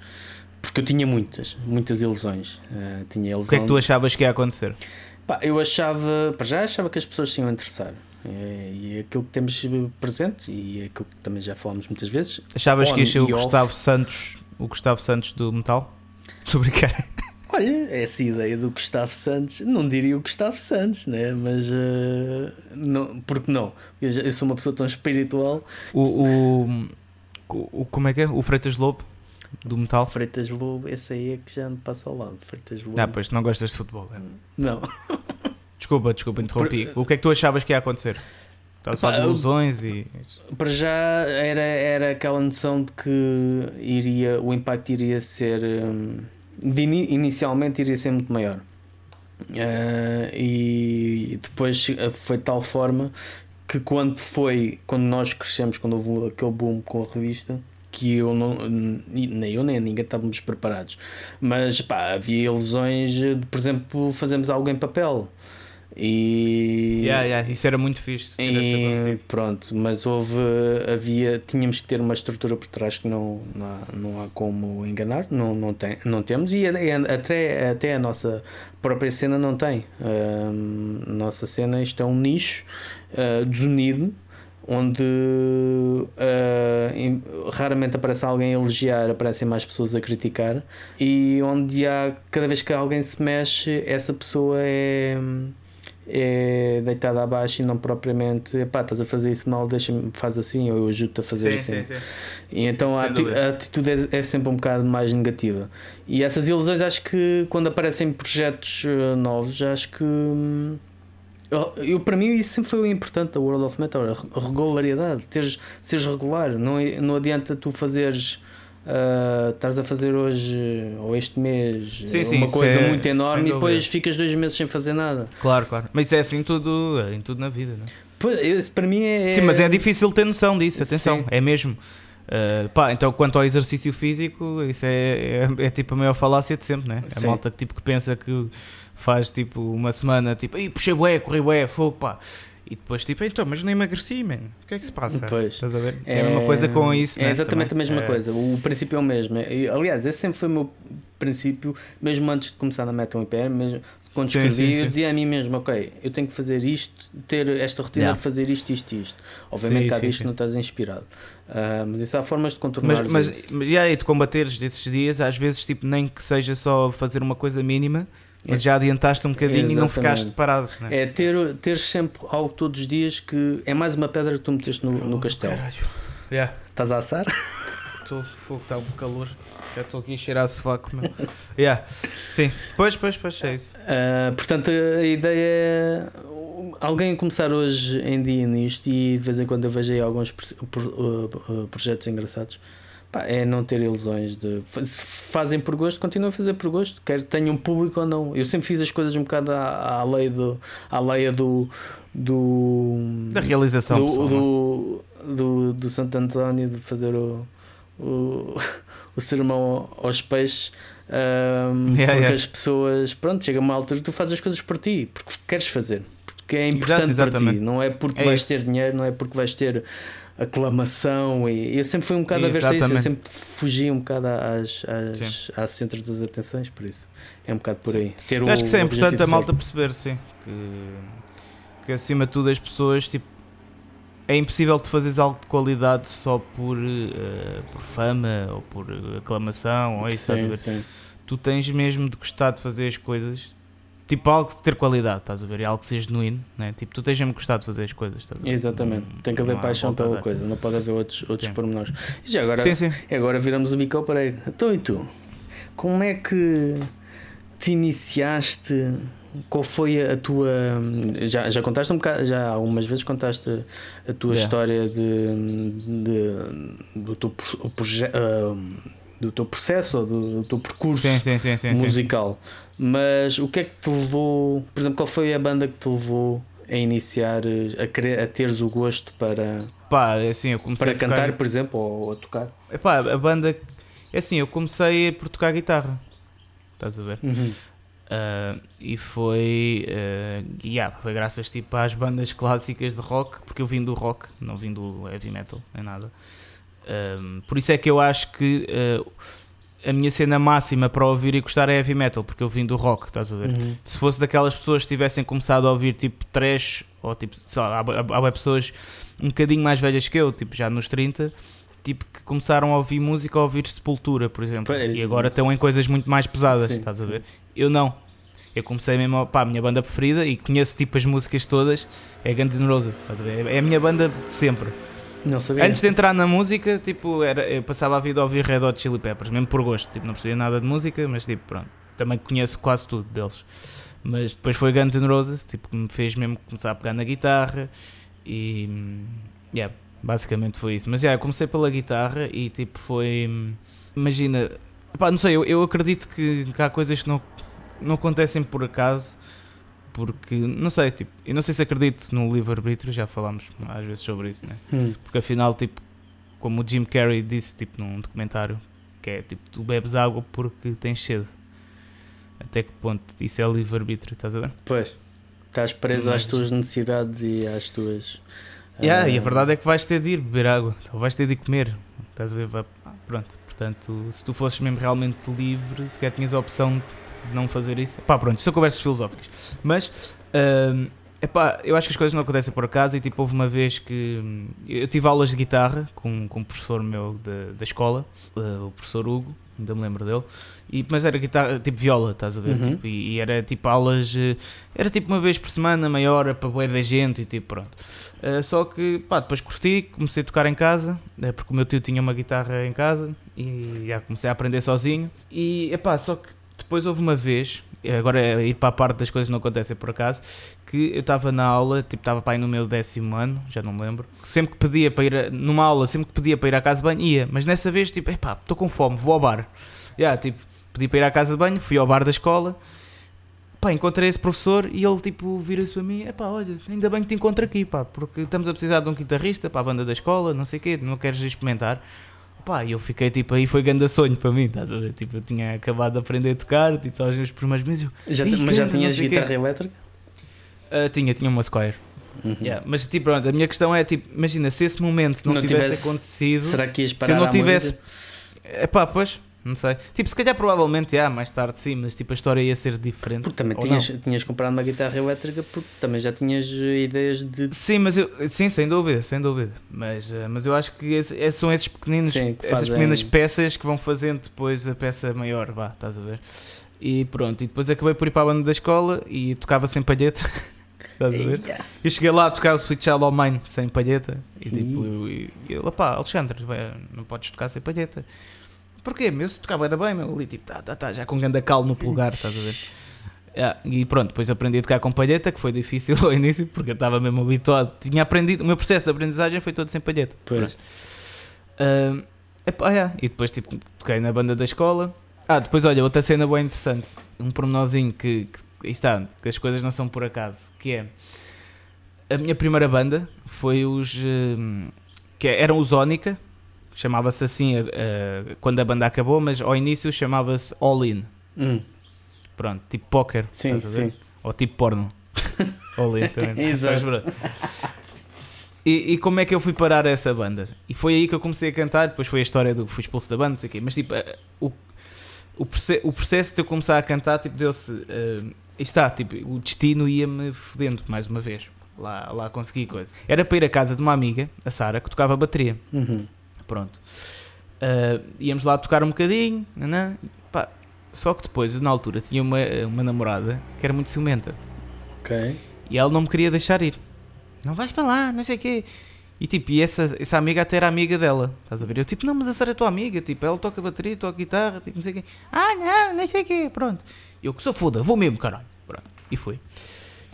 Porque eu tinha muitas, muitas ilusões. Uh, tinha ilusão... O que é que tu achavas que ia acontecer? Pá, eu achava, para já achava que as pessoas se iam interessar. É, e é aquilo que temos presente e é aquilo que também já falamos muitas vezes. Achavas que ia ser o Gustavo Santos, o Gustavo Santos do metal? *laughs* Estou a brincar. Olha, essa ideia do Gustavo Santos, não diria o Gustavo Santos, né? mas uh, não, porque não? Eu, já, eu, sou uma pessoa tão espiritual. O, o, o, como é que é? O Freitas Lobo do metal? Freitas Lobo, esse aí é que já me passa ao lado. Freitas Lobo. Ah, pois não gostas de futebol, é? Não. Desculpa, desculpa, interrompi. Por... O que é que tu achavas que ia acontecer? Estavas a falar de ilusões e. Para já era, era aquela noção de que iria, o impacto iria ser. Hum, de inicialmente iria ser muito maior. Uh, e depois foi de tal forma que quando foi, quando nós crescemos, quando houve aquele boom com a revista, que eu não, nem eu nem ninguém estávamos preparados. Mas pá, havia ilusões de, por exemplo, fazermos algo em papel. E yeah, yeah, isso era muito fixe. E, pronto, mas houve, havia, tínhamos que ter uma estrutura por trás que não, não, há, não há como enganar, não, não, tem, não temos, e até, até a nossa própria cena não tem. a nossa cena, isto é um nicho uh, desunido onde uh, raramente aparece alguém a elogiar, aparecem mais pessoas a criticar, e onde há cada vez que alguém se mexe, essa pessoa é é deitada abaixo e não propriamente epá, estás a fazer isso mal, deixa-me, faz assim ou eu ajudo-te a fazer sim, assim. Sim, sim. E então a, ati a, atitude é, é, sempre um bocado mais negativa. E essas ilusões acho que quando aparecem projetos uh, novos, acho que hum, eu, eu, para mim isso sempre foi o importante da World of Metal, a regularidade, teres, seres regular, não, não adianta tu fazeres Uh, estás a fazer hoje ou este mês sim, sim, uma coisa é, muito enorme e depois ficas dois meses sem fazer nada. Claro, claro. Mas é assim tudo, é em tudo na vida, não é? Pois, para mim é. Sim, mas é difícil ter noção disso, atenção, sim. é mesmo. Uh, pá, então quanto ao exercício físico, isso é, é, é, tipo a maior falácia de sempre, né? A malta tipo, que pensa que faz tipo uma semana, tipo, puxei bué, corri bué, fogo, pá. E depois, tipo, então, mas não emagreci, man. O que é que se passa? Pois. Estás a ver? É, é a mesma coisa com isso, É né, exatamente também? a mesma é. coisa. O princípio é o mesmo. Aliás, esse sempre foi o meu princípio, mesmo antes de começar na Metal IPR, mesmo quando sim, escrevi, sim, sim. eu dizia a mim mesmo, ok, eu tenho que fazer isto, ter esta rotina yeah. de fazer isto, isto e isto. Obviamente, há dias que não estás inspirado. Uh, mas isso há formas de contornar mas, mas, mas, e aí, de combateres desses dias, às vezes, tipo, nem que seja só fazer uma coisa mínima mas já adiantaste um bocadinho Exatamente. e não ficaste parado. Não é? é ter, ter sempre algo todos os dias que é mais uma pedra que tu meteste no, no castelo. Caralho. Yeah. Estás a assar? estou. Fogo, está um calor. Já estou aqui a cheirar a sovaco, meu. yeah. Sim, pois, pois, pois, é isso. Uh, portanto, a ideia é alguém começar hoje em dia nisto e de vez em quando eu vejo aí alguns uh, projetos engraçados. Pá, é não ter ilusões de se fazem por gosto, continuam a fazer por gosto, quer tenham público ou não. Eu sempre fiz as coisas um bocado à, à lei do à lei do, do da realização do, pessoal, do, do, do, Santo António de fazer o, o, o sermão aos peixes. Um, *laughs* yeah, porque yeah. as pessoas, pronto, chega uma altura tu fazes as coisas por ti, porque queres fazer, porque é importante Exato, para ti, não é porque é vais ter dinheiro, não é porque vais ter aclamação e eu sempre fui um bocado a ver isso, eu sempre fugi um bocado às, às, às centros das atenções, por isso é um bocado por aí. Ter acho que isso é importante a malta perceber, sim, que, que acima de tudo as pessoas tipo é impossível tu fazeres algo de qualidade só por, uh, por fama ou por aclamação ou isso, sim, sim. tu tens mesmo de gostar de fazer as coisas tipo algo de ter qualidade, estás a ver? E algo que seja genuíno, né? Tipo, tu tens mesmo gostado de fazer as coisas, estás a ver? Exatamente, não, tem que haver paixão pela coisa, não pode haver outros, outros pormenores. E já agora, sim, sim. agora viramos o Micão Pereira. Então e tu? Como é que te iniciaste? Qual foi a tua. Já, já contaste um bocado, já algumas vezes contaste a tua yeah. história de, de, do teu projeto. Uh, do teu processo, do, do teu percurso sim, sim, sim, musical. Mas o que é que te levou, por exemplo, qual foi a banda que te levou a iniciar, a, querer, a teres o gosto para, Pá, é assim, eu comecei para cantar, por exemplo, ou a tocar? Epá, a banda, é assim, eu comecei por tocar guitarra, estás a ver? Uhum. Uh, e foi, uh, yeah, foi graças tipo, às bandas clássicas de rock, porque eu vim do rock, não vim do heavy metal, nem nada. Um, por isso é que eu acho que uh, a minha cena máxima para ouvir e gostar é heavy metal, porque eu vim do rock, estás a ver? Uhum. Se fosse daquelas pessoas que tivessem começado a ouvir tipo trash, ou tipo, sei lá, há, há, pessoas um bocadinho mais velhas que eu, tipo já nos 30, tipo que começaram a ouvir música a ouvir Sepultura, por exemplo, pois, e agora estão em coisas muito mais pesadas, sim, estás a ver? Eu não. Eu comecei mesmo, pá, a minha banda preferida e conheço tipo as músicas todas, é Guns N' Roses, estás a ver? É a minha banda de sempre. Não sabia. Antes de entrar na música, tipo, era, eu passava a vida a ouvir Red Hot Chili Peppers, mesmo por gosto. Tipo, não percebia nada de música, mas tipo, pronto. Também conheço quase tudo deles. Mas depois foi Guns N' Roses, tipo, que me fez mesmo começar a pegar na guitarra e. Yeah, basicamente foi isso. Mas já, yeah, comecei pela guitarra e tipo, foi. Imagina. Pá, não sei, eu, eu acredito que, que há coisas que não, não acontecem por acaso porque, não sei, tipo, eu não sei se acredito no livre-arbítrio, já falámos às vezes sobre isso, né? Hum. Porque afinal, tipo, como o Jim Carrey disse, tipo, num documentário, que é, tipo, tu bebes água porque tens sede. Até que ponto isso é livre-arbítrio, estás a ver? Pois, estás preso Mas... às tuas necessidades e às tuas... Yeah, uh... E a ah, verdade é que vais ter de ir beber água, ou vais ter de ir comer, estás a ver? Pronto, portanto, se tu fosses mesmo realmente livre, sequer tinhas a opção não fazer isso. Pá, pronto, são conversas filosóficas. Mas, uh, epá, eu acho que as coisas não acontecem por acaso e tipo, houve uma vez que hum, eu tive aulas de guitarra com, com um professor meu da, da escola, uh, o professor Hugo, ainda me lembro dele, e, mas era guitarra, tipo viola, estás a ver? Uhum. Tipo, e, e, era tipo aulas, eh, era tipo uma vez por semana, meia hora para boa da gente e tipo pronto. Uh, só que pá, depois curti, comecei a tocar em casa, porque o meu tio tinha uma guitarra em casa e já comecei a aprender sozinho. E epá, só que depois houve uma vez, agora é ir para a parte das coisas que não acontecem por acaso, que eu estava na aula, tipo, estava para aí no meu décimo ano, já não me lembro. Sempre que pedia para ir, a, numa aula, sempre que pedia para ir à casa de banho, ia. Mas nessa vez, tipo, epá, estou com fome, vou ao bar. Yeah, tipo, pedi para ir à casa de banho, fui ao bar da escola. Pá, encontrei esse professor e ele tipo vira-se para mim, epá, olha, ainda bem que te encontro aqui, pá, porque estamos a precisar de um guitarrista para a banda da escola, não sei o quê, não queres experimentar? Pá, e eu fiquei tipo, aí foi grande sonho para mim, estás a ver? Tipo, eu tinha acabado de aprender a tocar, tipo, aos meus primeiros meses. Já, mas já tinhas guitarra elétrica? Uh, tinha, tinha uma Squire. Uhum. Yeah, mas tipo, pronto, a minha questão é tipo, imagina, se esse momento não, não tivesse, tivesse, acontecido, será que ias parar se eu não tivesse. Pá, pois, não sei. Tipo, se calhar provavelmente, ah, mais tarde sim, mas tipo a história ia ser diferente. Porque também tinhas, tinhas comprado uma guitarra elétrica porque também já tinhas ideias de. Sim, mas eu, sim, sem dúvida, sem dúvida. Mas, eh, mas eu acho que esse, é, são esses pequeninos, sim, fazem... essas pequenas peças que vão fazendo depois a peça maior, vá, estás a ver? E pronto, e depois acabei por ir para a banda da escola e tocava sem palheta. *laughs* Estás a ver? Eu cheguei lá a tocar o Sweet Child O' Mine sem palheta. E tipo, e ele, opá, Alexandre, não podes tocar sem palheta. Porquê? Meu, se tocava era bem, meu, ali tipo, tá, tá, tá, já com ganda calo no pulgar, estás a ver? Yeah, *laughs* e pronto, depois aprendi a tocar com palheta, que foi difícil *laughs* ao início, porque eu estava mesmo habituado. Tinha aprendido, o meu processo de aprendizagem foi todo sem palheta. Pois. Uh, epá, yeah. E depois tipo, toquei na banda da escola. Ah, depois olha, outra cena bem interessante. Um pormenorzinho que, que está, que as coisas não são por acaso. Que é a minha primeira banda foi os. Uh, que eram os Ónica, chamava-se assim uh, quando a banda acabou, mas ao início chamava-se All In. Hum. Pronto, tipo póquer. Sim, sim. Ou tipo porno. *laughs* All In também. Exato. E, e, como é que eu fui parar essa banda? E foi aí que eu comecei a cantar, depois foi a história do que fui expulso da banda, não sei o quê. Mas tipo, eh, o, o, processo, o processo de eu começar a cantar, tipo, deu-se. Uh, está, tipo, o destino ia-me fodendo mais uma vez. Lá, lá consegui coisa. Era para ir à casa de uma amiga, a Sara, que tocava bateria. Uhum. Pronto. Uh, íamos lá tocar um bocadinho, nanã, pá, só que depois, na altura, tinha uma, uma namorada que era muito ciumenta. Ok. E ela não me queria deixar ir não vais para lá, não sei o quê. E tipo, e essa, essa amiga até era amiga dela, estás a ver? Eu tipo, não, mas a Sara é tua amiga, tipo, ela toca bateria, toca guitarra, tipo, não sei o quê. Ah, não, não sei o quê, pronto. Eu que sou foda, vou mesmo, caralho. Pronto, e foi.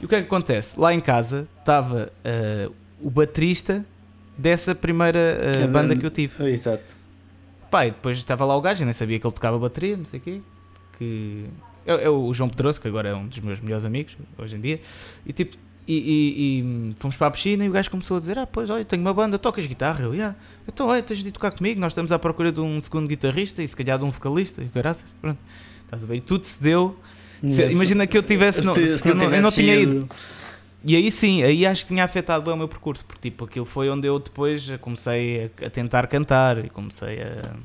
E o que é que acontece? Lá em casa estava uh, o baterista dessa primeira uh, banda que eu tive. Exato. Pai, depois estava lá o gajo, eu nem sabia que ele tocava bateria, não sei o quê. Que é, o João Pedroso, que agora é um dos meus melhores amigos hoje em dia. E tipo, e, e, e, fomos para a piscina e o gajo começou a dizer: Ah, pois, olha, tenho uma banda, tocas guitarra? Eu, yeah. então, olha, tens de tocar comigo. Nós estamos à procura de um segundo guitarrista e se calhar de um vocalista. E graças, pronto, estás a ver? E tudo se deu. Se, imagina que eu tivesse, não, se, se não, eu não tinha ido. E aí sim, aí acho que tinha afetado bem o meu percurso, porque tipo, aquilo foi onde eu depois comecei a, a tentar cantar e comecei a.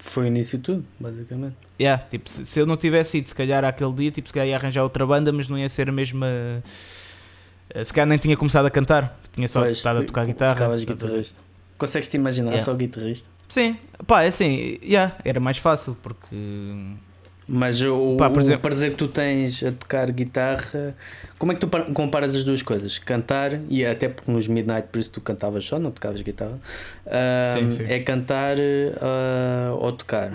Foi o início de tudo, basicamente. Yeah, tipo, se, se, eu não tivesse ido, se calhar aquele dia, tipo, se calhar ia arranjar outra banda, mas não ia ser a mesma eh, se calhar nem tinha começado a cantar, tinha só pois, estado a tocar guitarra. Ficavas guitarrista. Consegues-te imaginar yeah. só guitarrista? Sim, pá, é assim, yeah, era mais fácil porque. Mas o, pá, por exemplo, o prazer que tu tens a tocar guitarra, como é que tu comparas as duas coisas? Cantar, e até porque nos Midnight por isso tu cantavas só, não tocavas guitarra, uh, sim, sim. é cantar uh, ou tocar.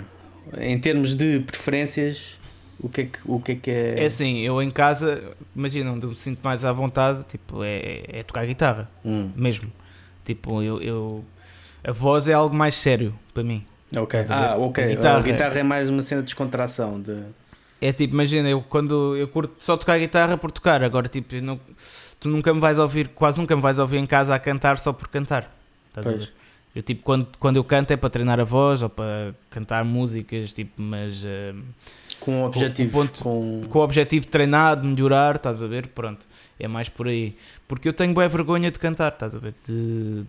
Em termos de preferências, o que é que, o que, é, que é... É assim, eu em casa, imagina, onde me sinto mais à vontade, tipo, é, é tocar guitarra, hum. mesmo. Tipo, eu, eu, a voz é algo mais sério para mim. Ok, ah, ok. A guitarra, a guitarra é mais uma cena de descontração. De... É tipo, imagina, eu quando eu curto só tocar guitarra por tocar, agora tipo, não, tu nunca me vais ouvir, quase nunca me vais ouvir em casa a cantar só por cantar. Estás pois. a ver? Eu tipo, quando, quando eu canto é para treinar a voz ou para cantar músicas, tipo, mas. Uh, com o objetivo. Com, ponto, com... com o objetivo de treinar, de melhorar, estás a ver? Pronto. É mais por aí. Porque eu tenho boa vergonha de cantar, estás a ver? De,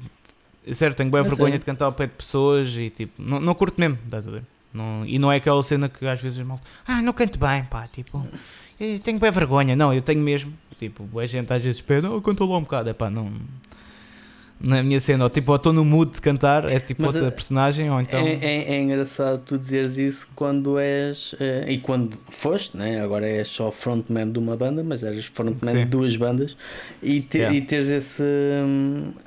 de, sério, tenho boa vergonha de cantar ao pé de pessoas e tipo, não, não curto mesmo, estás a ver? Não, e não é aquela cena que às vezes mal. Ah, não canto bem, pá, tipo. Eu tenho boa vergonha. Não, eu tenho mesmo. Tipo, a gente às vezes pede, oh, canta lá um bocado. É pá, não na minha cena, ou tipo, ou estou no mood de cantar, é tipo Mas outra é, personagem, ou então. É, é, é, engraçado tu dizeres isso quando és. É, e quando foste, né? agora és só frontman de uma banda, mas eras frontman Sim. de duas bandas, e, te, yeah. e teres esse.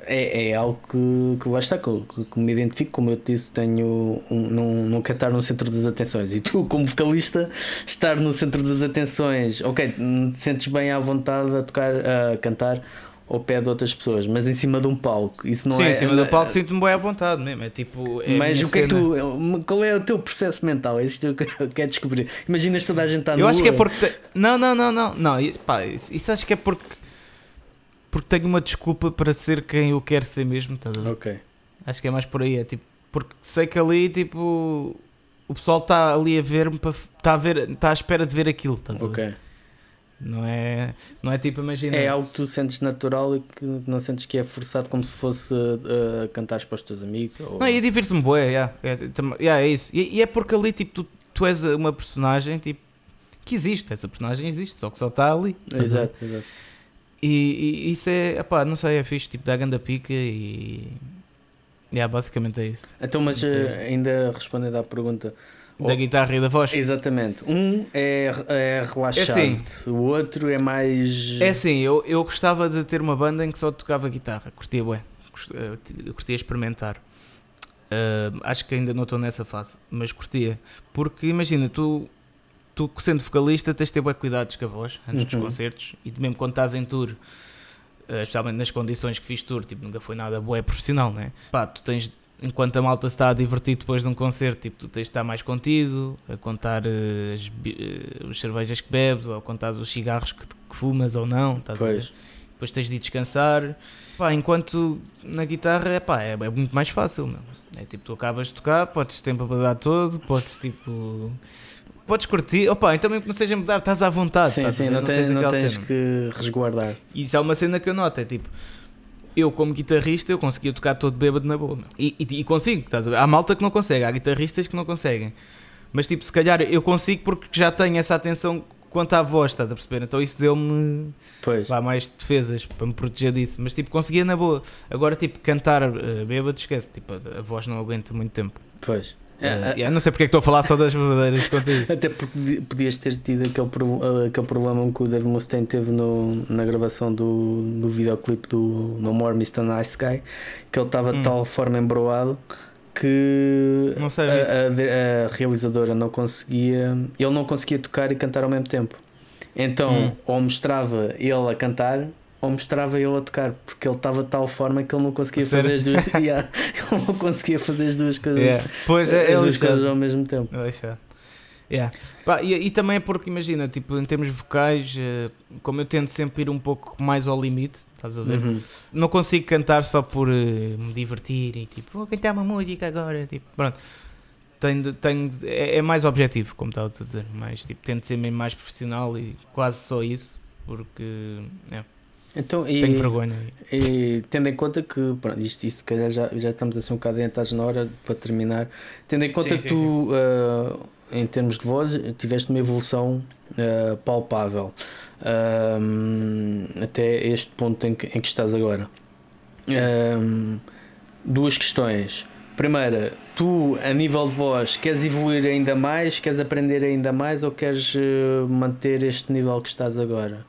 É, é algo que, que lá está, que, que, me identifico, como eu te disse, tenho. Um, não, não quero estar no centro das atenções, e tu, como vocalista, estar no centro das atenções, ok, te sentes bem à vontade a tocar, a cantar ao pé de outras pessoas, mas em cima de um palco. Isso não Sim, é, em cima do palco sinto-me bem à vontade mesmo. É tipo. É mas o que é tu. Qual é o teu processo mental? É isso que eu quero descobrir. Imaginas toda a gente estar Eu acho que é porque. Não, não, não, não. não isso, pá, isso, isso, acho que é porque. Porque tenho uma desculpa para ser quem eu quero ser mesmo. Tá ok. Acho que é mais por aí. É tipo. Porque sei que ali, tipo. O pessoal está ali a ver-me, está a, ver, está à espera de ver aquilo. Tá ok. Não é, não é tipo, imagina. É algo que tu sentes natural e que não sentes que é forçado como se fosse uh, uh cantar para os teus amigos. Ou... Não, e divirto-me, boé, yeah, é, yeah, é isso. E, e, é porque ali, tipo, tu, tu és uma personagem, tipo, que existe. Essa personagem existe, só que só está ali. Exato, exato. E, e, isso é, pá, não sei, é fixe, tipo, dá ganda pica e. Yeah, basicamente é isso. Então, mas uh, ainda respondendo à pergunta Da guitarra e da voz? Exatamente. Um é, é relaxante, é assim, o outro é mais. É assim, eu, eu gostava de ter uma banda em que só tocava guitarra, curtia bem, eh, curtia experimentar. Uh, acho que ainda não estou nessa fase, mas curtia. Porque imagina, tu, tu sendo vocalista tens de ter bem cuidados com a voz antes uhum. dos concertos e mesmo quando estás em tour, uh, especialmente nas condições que fiz tour, tipo, nunca foi nada boa profissional, né? Pá, tu tens enquanto a malta está a divertir depois de um concerto, tipo, tu tens de estar mais contido, a contar uh, as, uh, as cervejas que bebes, ou a contar os cigarros que, que fumas ou não, estás pois. a ver? Depois tens de descansar. Pá, enquanto na guitarra pá, é, é muito mais fácil, meu. É tipo, tu acabas de tocar, podes tempo para dar todo, podes tipo. Podes curtir, opa, então mesmo que não seja mudar, estás à vontade. Sim, sim, não, não, tens, não tens que resguardar. Isso é uma cena que eu noto, é tipo, eu como guitarrista eu conseguia tocar todo bêbado na boa. E, e, e, consigo, estás a ver? Há malta que não consegue, há guitarristas que não conseguem. Mas tipo, se calhar eu consigo porque já tenho essa atenção quanto à voz, estás a perceber? Então isso deu-me mais defesas para me proteger disso. Mas tipo, conseguia na boa. Agora tipo, cantar uh, bêbado, esquece, tipo, a, a voz não aguenta muito tempo. Pois. Uh, yeah, não sei porque é que estou a falar só das verdadeiras *laughs* quanto. Até porque podias ter tido aquele, pro, aquele problema que o Dave Mustaine teve no, na gravação do, do videoclipe do No More Mr. Nice Guy, que ele estava hum. de tal forma embroado que a, a, a, realizadora não conseguia, ele não conseguia tocar e cantar ao mesmo tempo. Então, hum. ou mostrava ele a cantar ou mostrava ele a tocar, porque ele estava de tal forma que ele não conseguia fazer as duas. *laughs* *laughs* yeah, ele não conseguia fazer as duas coisas, yeah. pois é, as duas coisas ao mesmo tempo. Yeah. Pá, e, e, também é porque imagina, tipo, em termos vocais, uh, como eu tento sempre ir um pouco mais ao limite, estás a ver? Uhum. Não consigo cantar só por uh, me divertir e tipo, vou cantar uma música agora, tipo, pronto. Tenho, tenho, é, é mais objetivo, como estava a dizer, mas tipo, tento ser mesmo mais profissional e quase só isso, porque é. Então, e, Tenho vergonha. E tendo em conta que, pronto, isto, isto se calhar já, já estamos assim um bocado adiantados na hora para terminar, tendo em conta sim, que sim, tu, sim. Uh, em termos de voz, tiveste uma evolução uh, palpável uh, até este ponto em que, em que estás agora. duas questões. Primeira, tu a nível de voz queres evoluir ainda mais, queres aprender ainda mais ou queres manter este nível que estás agora?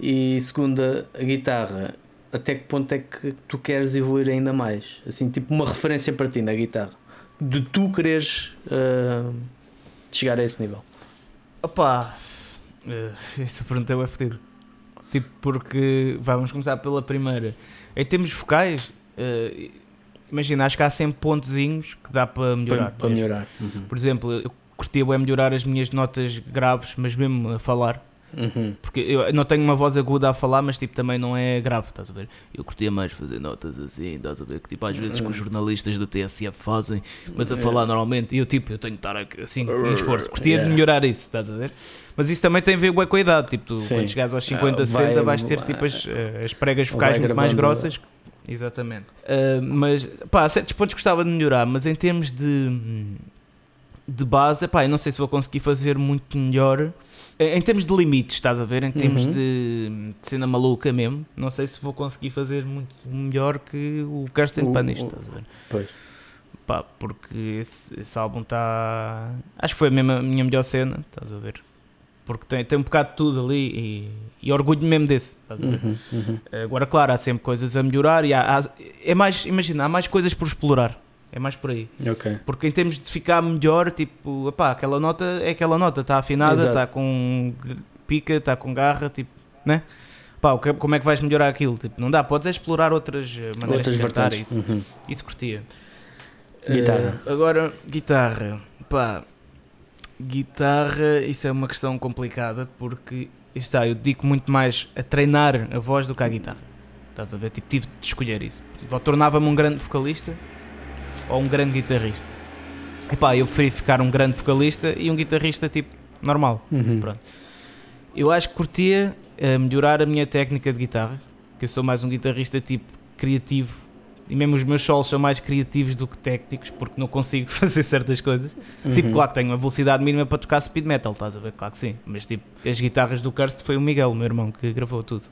E segunda, a guitarra, até que ponto é que tu queres evoluir ainda mais? Assim, tipo uma referência para ti na guitarra, de tu quereres uh, chegar a esse nível. Opa, uh, *laughs* essa pergunta é fedido. Tipo, porque vamos começar pela primeira. Em termos vocais, uh, imagina, acho que há sempre pontozinhos que dá para melhorar. Para, para melhorar. Uhum. Por exemplo, eu curtia bem melhorar as minhas notas graves, mas mesmo a falar. Uhum. Porque eu não tenho uma voz aguda a falar, mas tipo também não é grave, estás a ver? Eu curtia mais fazer notas assim, estás a ver? Que tipo às vezes que os jornalistas do TSF fazem, mas a falar normalmente, e eu tipo, eu tenho que estar assim em esforço, curtia yeah. de melhorar isso, estás a ver? Mas isso também tem a ver com a idade, tipo, tu Sim. quando chegares aos 50, ah, 60 vais ter tipo as, eh, as pregas vocais muito mais grossas. Exatamente. Uh, mas pá, a certos pontos gostava de melhorar, mas em termos de, de base, pá, eu não sei se vou conseguir fazer muito melhor em termos de limites, estás a ver? Em termos uhum. de, de, cena maluca mesmo, não sei se vou conseguir fazer muito melhor que o Kirsten uh, Punish, estás a ver? Pois. Pá, porque esse, esse álbum está. Acho que foi a, minha melhor cena, estás a ver? Porque tem, tem um bocado de tudo ali e, e orgulho mesmo desse, estás a ver? Uhum, uhum. Agora, claro, há sempre coisas a melhorar e há, há, é mais, imagina, há mais coisas por explorar. É mais por aí. Okay. Porque em termos de ficar melhor, tipo, epá, aquela nota é aquela nota, está afinada, está com pica, está com garra, tipo, né? Pá, como é que vais melhorar aquilo? Tipo, não dá, podes explorar outras eh, maneiras outras de cantar isso. Uhum. Isso curtia. Guitarra. Uh, agora, guitarra. Pá, guitarra, isso é uma questão complicada porque está, eu dedico muito mais a treinar a voz do que à guitarra. Estás a ver? Tipo, tive de escolher isso. Tipo, tornava-me um grande vocalista ou um grande guitarrista. E pá, eu preferi ficar um grande vocalista e um guitarrista tipo normal. Uhum. Pronto. Eu acho que curtia uh, melhorar a minha técnica de guitarra, que eu sou mais um guitarrista tipo criativo e mesmo os meus solos são mais criativos do que técnicos porque não consigo *laughs* fazer certas coisas. Uhum. Tipo, claro que tenho uma velocidade mínima para tocar speed metal, estás a ver? Claro que sim, mas tipo, as guitarras do Kirst foi o Miguel, o meu irmão, que gravou tudo.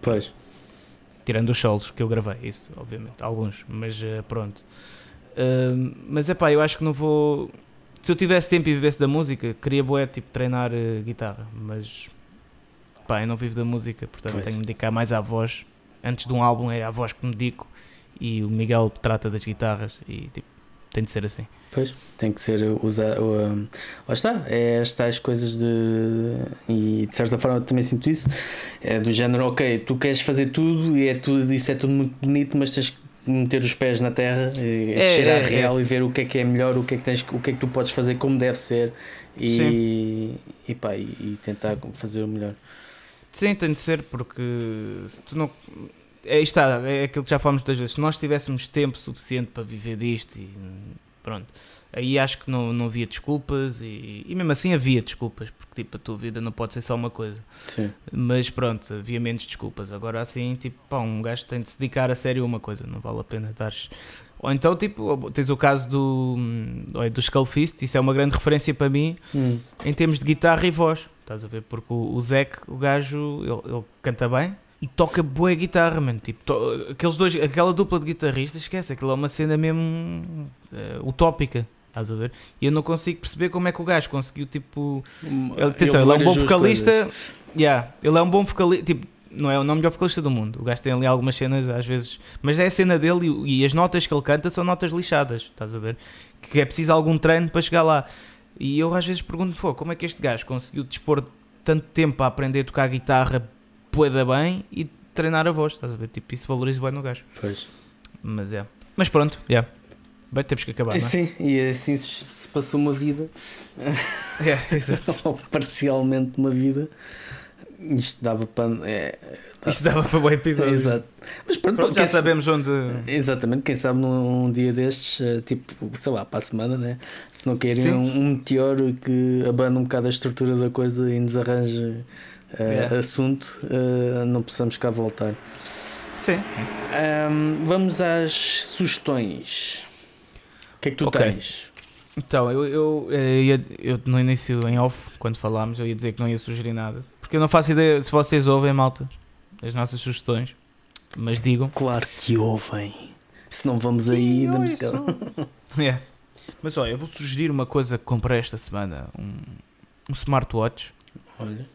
Pois. Tirando os solos que eu gravei, isso, obviamente, alguns, mas uh, pronto mas é pá, eu acho que não vou. se eu tivesse tempo e vivesse da música, queria boé, tipo, treinar uh, guitarra, mas pá, eu não vivo da música, portanto pois. tenho de me dedicar mais à voz. Antes de um álbum é à voz que me dedico e o Miguel trata das guitarras e tipo, tem de ser assim. Pois, tem que ser usar. Um, lá está, é estas coisas de. E de certa forma também sinto isso. É do género, ok, tu queres fazer tudo e é tudo, isso é tudo muito bonito, mas tens que meter os pés na terra, e é, descer é, à real é. e ver o que é que é melhor, o que é que, tens, o que é que tu podes fazer como deve ser e, e, pá, e, e tentar fazer o melhor. Sim, tem de ser, porque se tu não. É, está, é aquilo que já falamos muitas vezes. Se nós tivéssemos tempo suficiente para viver disto e pronto, aí acho que não, não havia desculpas e, e mesmo assim havia desculpas, porque tipo, a tua vida não pode ser só uma coisa. Sim. Mas pronto, havia menos desculpas. Agora assim, tipo, pá, um gajo tem de se dedicar a sério a uma coisa, não vale a pena estar. Ou então, tipo, tens o caso do, do Skullfist, isso é uma grande referência para mim hum. em termos de guitarra e voz Estás a ver? Porque o, o Zeke, o gajo, ele, ele canta bem e toca boa guitarra, mano. Tipo, to, aqueles dois, aquela dupla de guitarristas, esquece, aquilo é uma cena mesmo uh, utópica. Estás a ver? E eu não consigo perceber como é que o gajo conseguiu, tipo. Ele, atenção, ele é um bom vocalista. Yeah, ele é um bom vocalista. Tipo, não é, não é o melhor vocalista do mundo. O gajo tem ali algumas cenas, às vezes. Mas é a cena dele e, e as notas que ele canta são notas lixadas. Estás a ver? Que é preciso algum treino para chegar lá. E eu às vezes pergunto, como é que este gajo conseguiu dispor tanto tempo a aprender a tocar guitarra poeda bem e treinar a voz, estás a ver? Tipo, isso valoriza bem no gajo. Pois. Mas é. Mas pronto, já. Yeah. Bem, temos que acabar, não é? Sim, e assim se passou uma vida. É, exato. *laughs* Ou parcialmente uma vida. Isto dava para. É, isto dava para o episódio. Exato. Mas pronto, pronto já sabemos onde. Exatamente, quem sabe num, dia destes, eh, tipo, sei lá, para a semana, né? Se não querem um, um, meteoro que abana um bocado a estrutura da coisa e nos arranje uh, yeah. assunto, uh, não possamos cá voltar. Sim. Um, vamos às sugestões. O que é que tu okay. tens? Então, eu, eu, eu, eu, no início, em off, quando falámos, eu ia dizer que não ia sugerir nada. Porque eu não faço ideia se vocês ouvem, malta as nossas sugestões, mas digam. Claro que ouvem. Se não vamos aí, damos cara. *laughs* é. Mas olha, eu vou sugerir uma coisa que comprei esta semana: um, um smartwatch. Olha.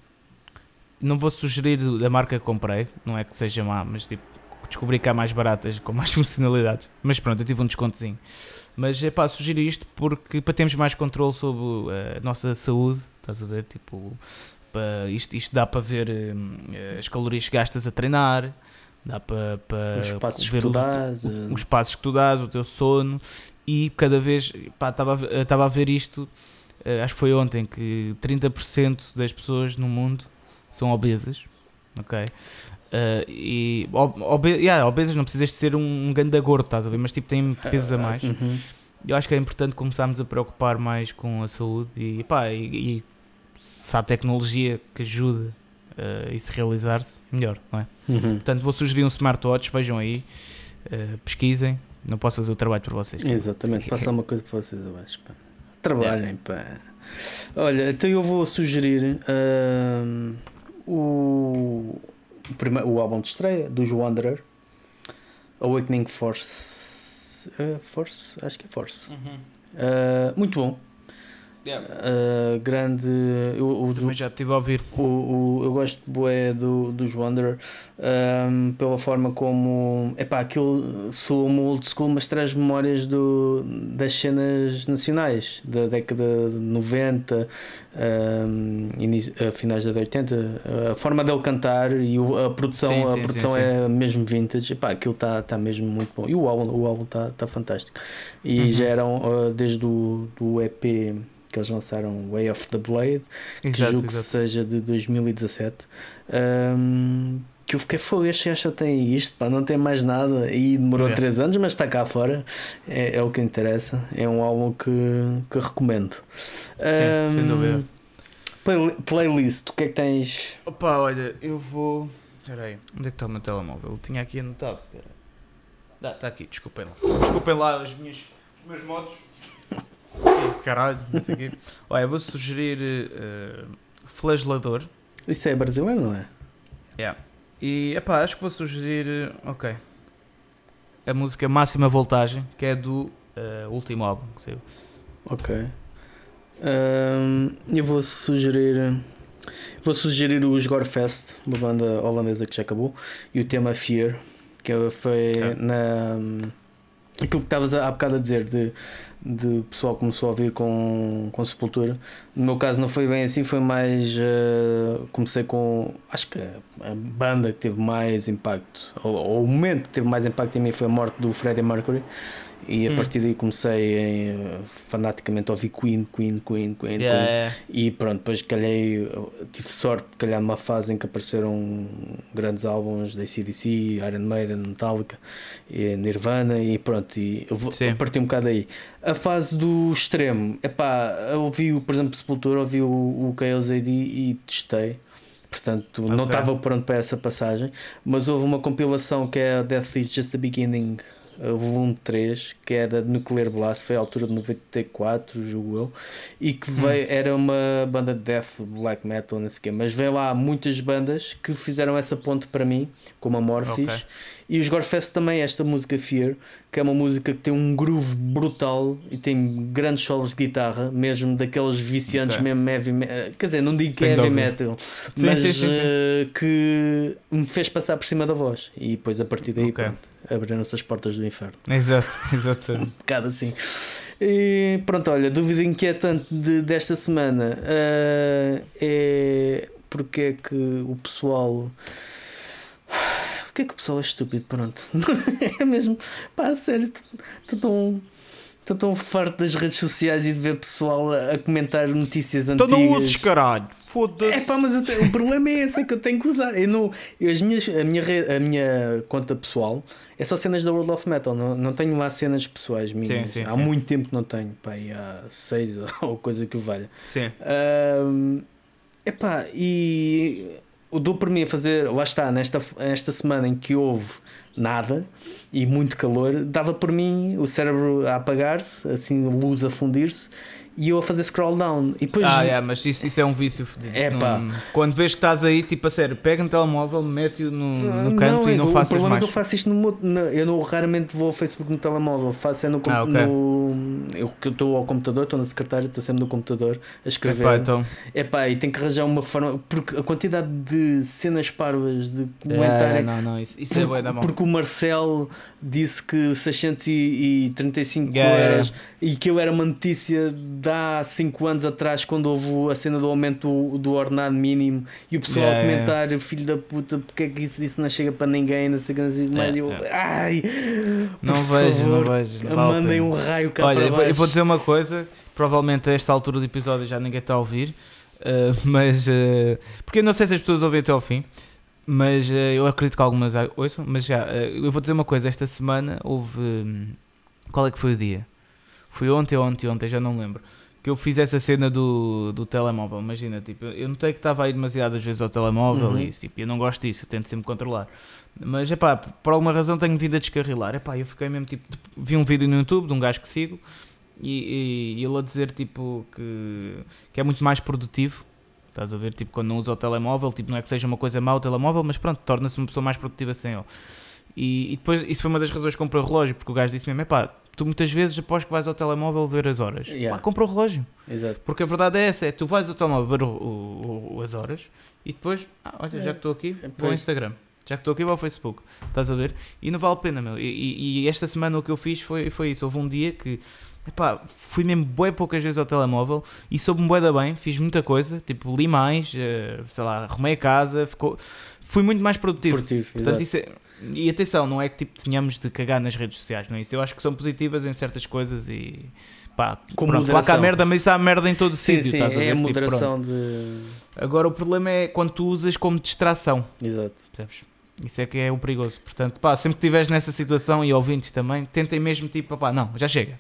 Não vou sugerir da marca que comprei, não é que seja má, mas tipo, descobri que há mais baratas com mais *laughs* funcionalidades. Mas pronto, eu tive um descontozinho. Mas é pá, sugeri isto porque para termos mais controle sobre a nossa saúde, estás a ver? Tipo, para, isto, isto dá para ver uh, as calorias que gastas a treinar, dá para, para os passos ver que tu dás, o, os passos que tu dás, o teu sono e cada vez estava a ver isto, acho que foi ontem que 30% das pessoas no mundo são obesas, ok? Uh, e obe yeah, obesas não precisas de ser um, um ganda gordo, estás a ver? Mas tipo tem peso a mais. Uhum. Eu acho que é importante começarmos a preocupar mais com a saúde e, pá, e, e se há tecnologia que ajude uh, isso realizar-se, melhor, não é? Uhum. Portanto, vou sugerir um smartwatch, vejam aí, uh, pesquisem, não posso fazer o trabalho por vocês. Exatamente, façam uma coisa para vocês abaixo, pá. Trabalhem, pá. Olha, então eu vou sugerir uh, o, o, primeiro, o álbum de estreia dos Wanderer, Awakening Force. Uh, Force? Acho que é Force. Uhum. Uh, muito bom. Yeah. Uh, grande. Eu, eu, Também já estive a ouvir. O, o, eu gosto bué do, dos Wanderer um, pela forma como. Epá, aquilo soa-me old school, mas traz memórias do, das cenas nacionais da década de 90, um, inicio, finais da 80. A forma dele cantar e a produção, sim, a sim, produção sim, é mesmo vintage. Epá, aquilo está tá mesmo muito bom. E o álbum está o álbum tá, tá fantástico. E uhum. já eram uh, desde o do EP que eles lançaram Way of the Blade, exato, que julgo que seja de 2017. Um, que eu fiquei fogo, este gajo só tem isto, pá, não tem mais nada. E demorou 3 anos, mas está cá fora, é, é, o que interessa. É um álbum que, que recomendo. Sim, um, sem dúvida. Play, playlist, o que é que tens? Opa, olha, eu vou. Espera aí, onde é que está o meu telemóvel? Eu tinha aqui anotado. Está tá aqui, desculpem lá. Desculpem lá as minhas, os meus modos caralho, não sei o quê. Olha, vou sugerir uh, Flagelador. Isso é brasileiro, não é? É. Yeah. E, epá, acho que vou sugerir, ok, a música Máxima Voltagem, que é do uh, último álbum que saiu. Ok. Um, eu vou sugerir. Vou sugerir o Gorefest, uma banda holandesa que já acabou, e o tema Fear, que foi okay. na. Aquilo que estavas há bocado a dizer, de, de pessoal começou a ouvir com, com Sepultura. No meu caso não foi bem assim, foi mais. Uh, comecei com. Acho que a, banda que teve mais impacto, ou, ou, o momento que teve mais impacto em mim foi a morte do Freddie Mercury. E a hum. partir daí comecei em, fanaticamente a ouvir Queen, Queen, Queen, Queen, yeah, Queen. Yeah. E pronto, depois calhei, tive sorte de calhar numa fase em que apareceram grandes álbuns da ACDC, Iron Maiden, Metallica, e Nirvana e pronto, e eu parti um bocado aí. A fase do extremo, epá, ouvi, por exemplo, Sepultura, ouvi o, o Chaos AD e testei portanto okay. não estava pronto para essa passagem. Mas houve uma compilação que é Death is Just the Beginning o volume 3, que é da Nuclear Blast, foi à altura de 94, julgo eu, e que veio, hum. era uma banda de death, black metal, não sei o quê, mas veio lá muitas bandas que fizeram essa ponte para mim, como a Morphis, okay. e os Gorefest também, esta música Fear, que é uma música que tem um groove brutal e tem grandes solos de guitarra, mesmo daqueles viciantes okay. mesmo heavy metal. Quer dizer, não digo que é heavy metal, sim, mas sim, sim, uh, que me fez passar por cima da voz. E depois a partir daí okay. Abriram-se as portas do inferno. Exato, *laughs* exato. um bocado assim. E pronto, olha, dúvida inquietante de, desta semana uh, é porque é que o pessoal *sighs* porque é que o pessoal é estúpido? Pronto. *laughs* é mesmo. Pá, sério, estou tão. Estou tão farto das redes sociais e de ver pessoal a, a comentar notícias antigas. Tu não uses, caralho. Foda-se. É pá, mas tenho, o problema é esse, é que eu tenho que usar. Eu não, eu, as minhas, a, minha, a minha conta pessoal é só cenas da World of Metal. Não, não tenho lá cenas pessoais minhas. Sim, sim, há sim. muito tempo que não tenho. Pá, há seis *laughs* ou coisa que o valha. Sim. Um, epá, e o dou por mim a fazer, lá está, nesta, nesta semana em que houve nada e muito calor, dava por mim o cérebro a apagar-se, assim, luz a fundir-se e eu a fazer scroll down. E depois... Ah, é, mas isso, isso é um vício. É pá. Quando vês que estás aí, tipo a sério, pega no telemóvel, mete-o no, no canto não, e não faças mais. O problema é que eu faço isto no, no, Eu não, raramente vou ao Facebook no telemóvel, faço é no. Ah, okay. no eu estou ao computador, estou na secretária, estou sempre no computador a escrever. Epá, então. Epá, e tenho que arranjar uma forma. Porque a quantidade de cenas parvas, de comentário. É, não, não, isso, isso é porque, é bom Porque o Marcel disse que 635 yeah. euros e que eu era uma notícia de há 5 anos atrás quando houve a cena do aumento do, do ordenado mínimo e o pessoal yeah, a comentar filho da puta porque é que isso, isso não chega para ninguém não sei assim, yeah, eu, ai não vejo, favor, não vejo não mandem um raio cá Olha, para baixo. eu vou dizer uma coisa provavelmente a esta altura do episódio já ninguém está a ouvir uh, *laughs* mas uh, porque eu não sei se as pessoas ouvem até ao fim mas uh, eu acredito que algumas ouçam, mas já, uh, eu vou dizer uma coisa, esta semana houve. Um, qual é que foi o dia? Foi ontem ontem, ontem, já não lembro. Que eu fiz essa cena do, do telemóvel. Imagina, tipo, eu notei que estava aí demasiadas vezes ao telemóvel uhum. e isso, tipo, eu não gosto disso, eu tento sempre controlar. Mas é pá, por alguma razão tenho vindo a descarrilar. É pá, eu fiquei mesmo tipo, vi um vídeo no YouTube de um gajo que sigo e, e, e ele a dizer tipo que, que é muito mais produtivo Estás a ver? Tipo, quando não usa o telemóvel, tipo, não é que seja uma coisa má o telemóvel, mas pronto, torna-se uma pessoa mais produtiva sem ele. E, e, depois, isso foi uma das razões que comprei o relógio, porque o gajo disse mesmo: pá, tu muitas vezes após que vais ao telemóvel ver as horas. Yeah. Pá, compra o relógio. Exato. Porque a verdade é essa: é tu vais ao telemóvel ver o, o, o, as horas e depois, ah, olha, já que estou aqui, é, vou ao Instagram. Já que estou aqui, vou ao Facebook. Estás a ver? E não vale a pena, meu. E, e, e esta semana o que eu fiz foi, foi isso. Houve um dia que Epá, fui mesmo bem poucas vezes ao telemóvel e soube-me bué da bem, fiz muita coisa, tipo, li mais, uh, sei lá, arrumei a casa, ficou, fui muito mais produtivo. produtivo Portanto, isso é, e atenção, não é que tipo, tenhamos de cagar nas redes sociais, não é isso? Eu acho que são positivas em certas coisas e pá, Com pronto, moderação. lá cá há merda, mas isso há merda em todo o sítio. Sim, estás a ver? é a tipo, moderação de. Agora o problema é quando tu usas como distração. Exato. Percebes? Isso é que é o perigoso. Portanto, pá, sempre que estiveres nessa situação e ouvintes também, tentem mesmo tipo, pá, não, já chega.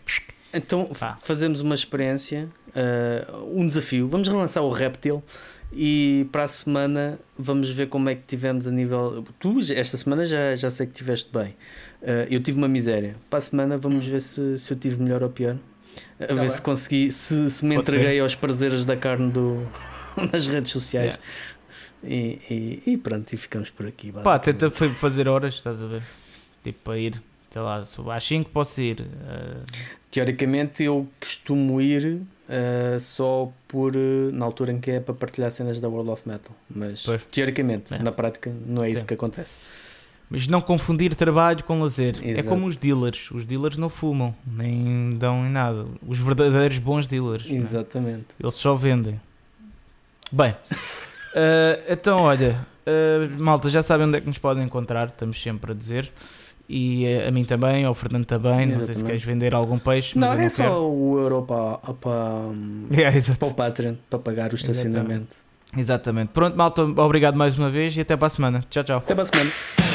Então ah. fazemos uma experiência, uh, um desafio. Vamos relançar o Reptil e para a semana vamos ver como é que tivemos a nível. Tu, esta semana já, já sei que tiveste bem. Uh, eu tive uma miséria. Para a semana vamos ver se, se eu tive melhor ou pior. A tá ver bem. se consegui, se, se me Pode entreguei ser. aos prazeres da carne do, *laughs* nas redes sociais. Yeah. E, e, e, pronto, e ficamos por aqui. Pá, tenta fazer horas, estás a ver? Tipo, para ir sei lá, às 5 posso ir. Uh... Teoricamente eu costumo ir uh, só por uh, na altura em que é para partilhar cenas da World of Metal. Mas pois. teoricamente, é. na prática, não é Sim. isso que acontece. Mas não confundir trabalho com lazer. É Exato. É como os dealers. Os dealers não fumam, nem dão em nada. Os verdadeiros bons dealers. É? Exatamente. Eles só vendem. Bem, uh, então olha, malta, já sabem onde é que nos podem encontrar, estamos sempre a dizer. E uh, a mim também, ao Fernando também. Exatamente. Não sei se queres vender algum peixe. não, é só quero. o euro para, para, *laughs* yeah, para o Patreon, para pagar o estacionamento. Exatamente. Exatamente. Pronto, malta, obrigado mais uma vez e até para a semana. Tchau, tchau. Até para a semana.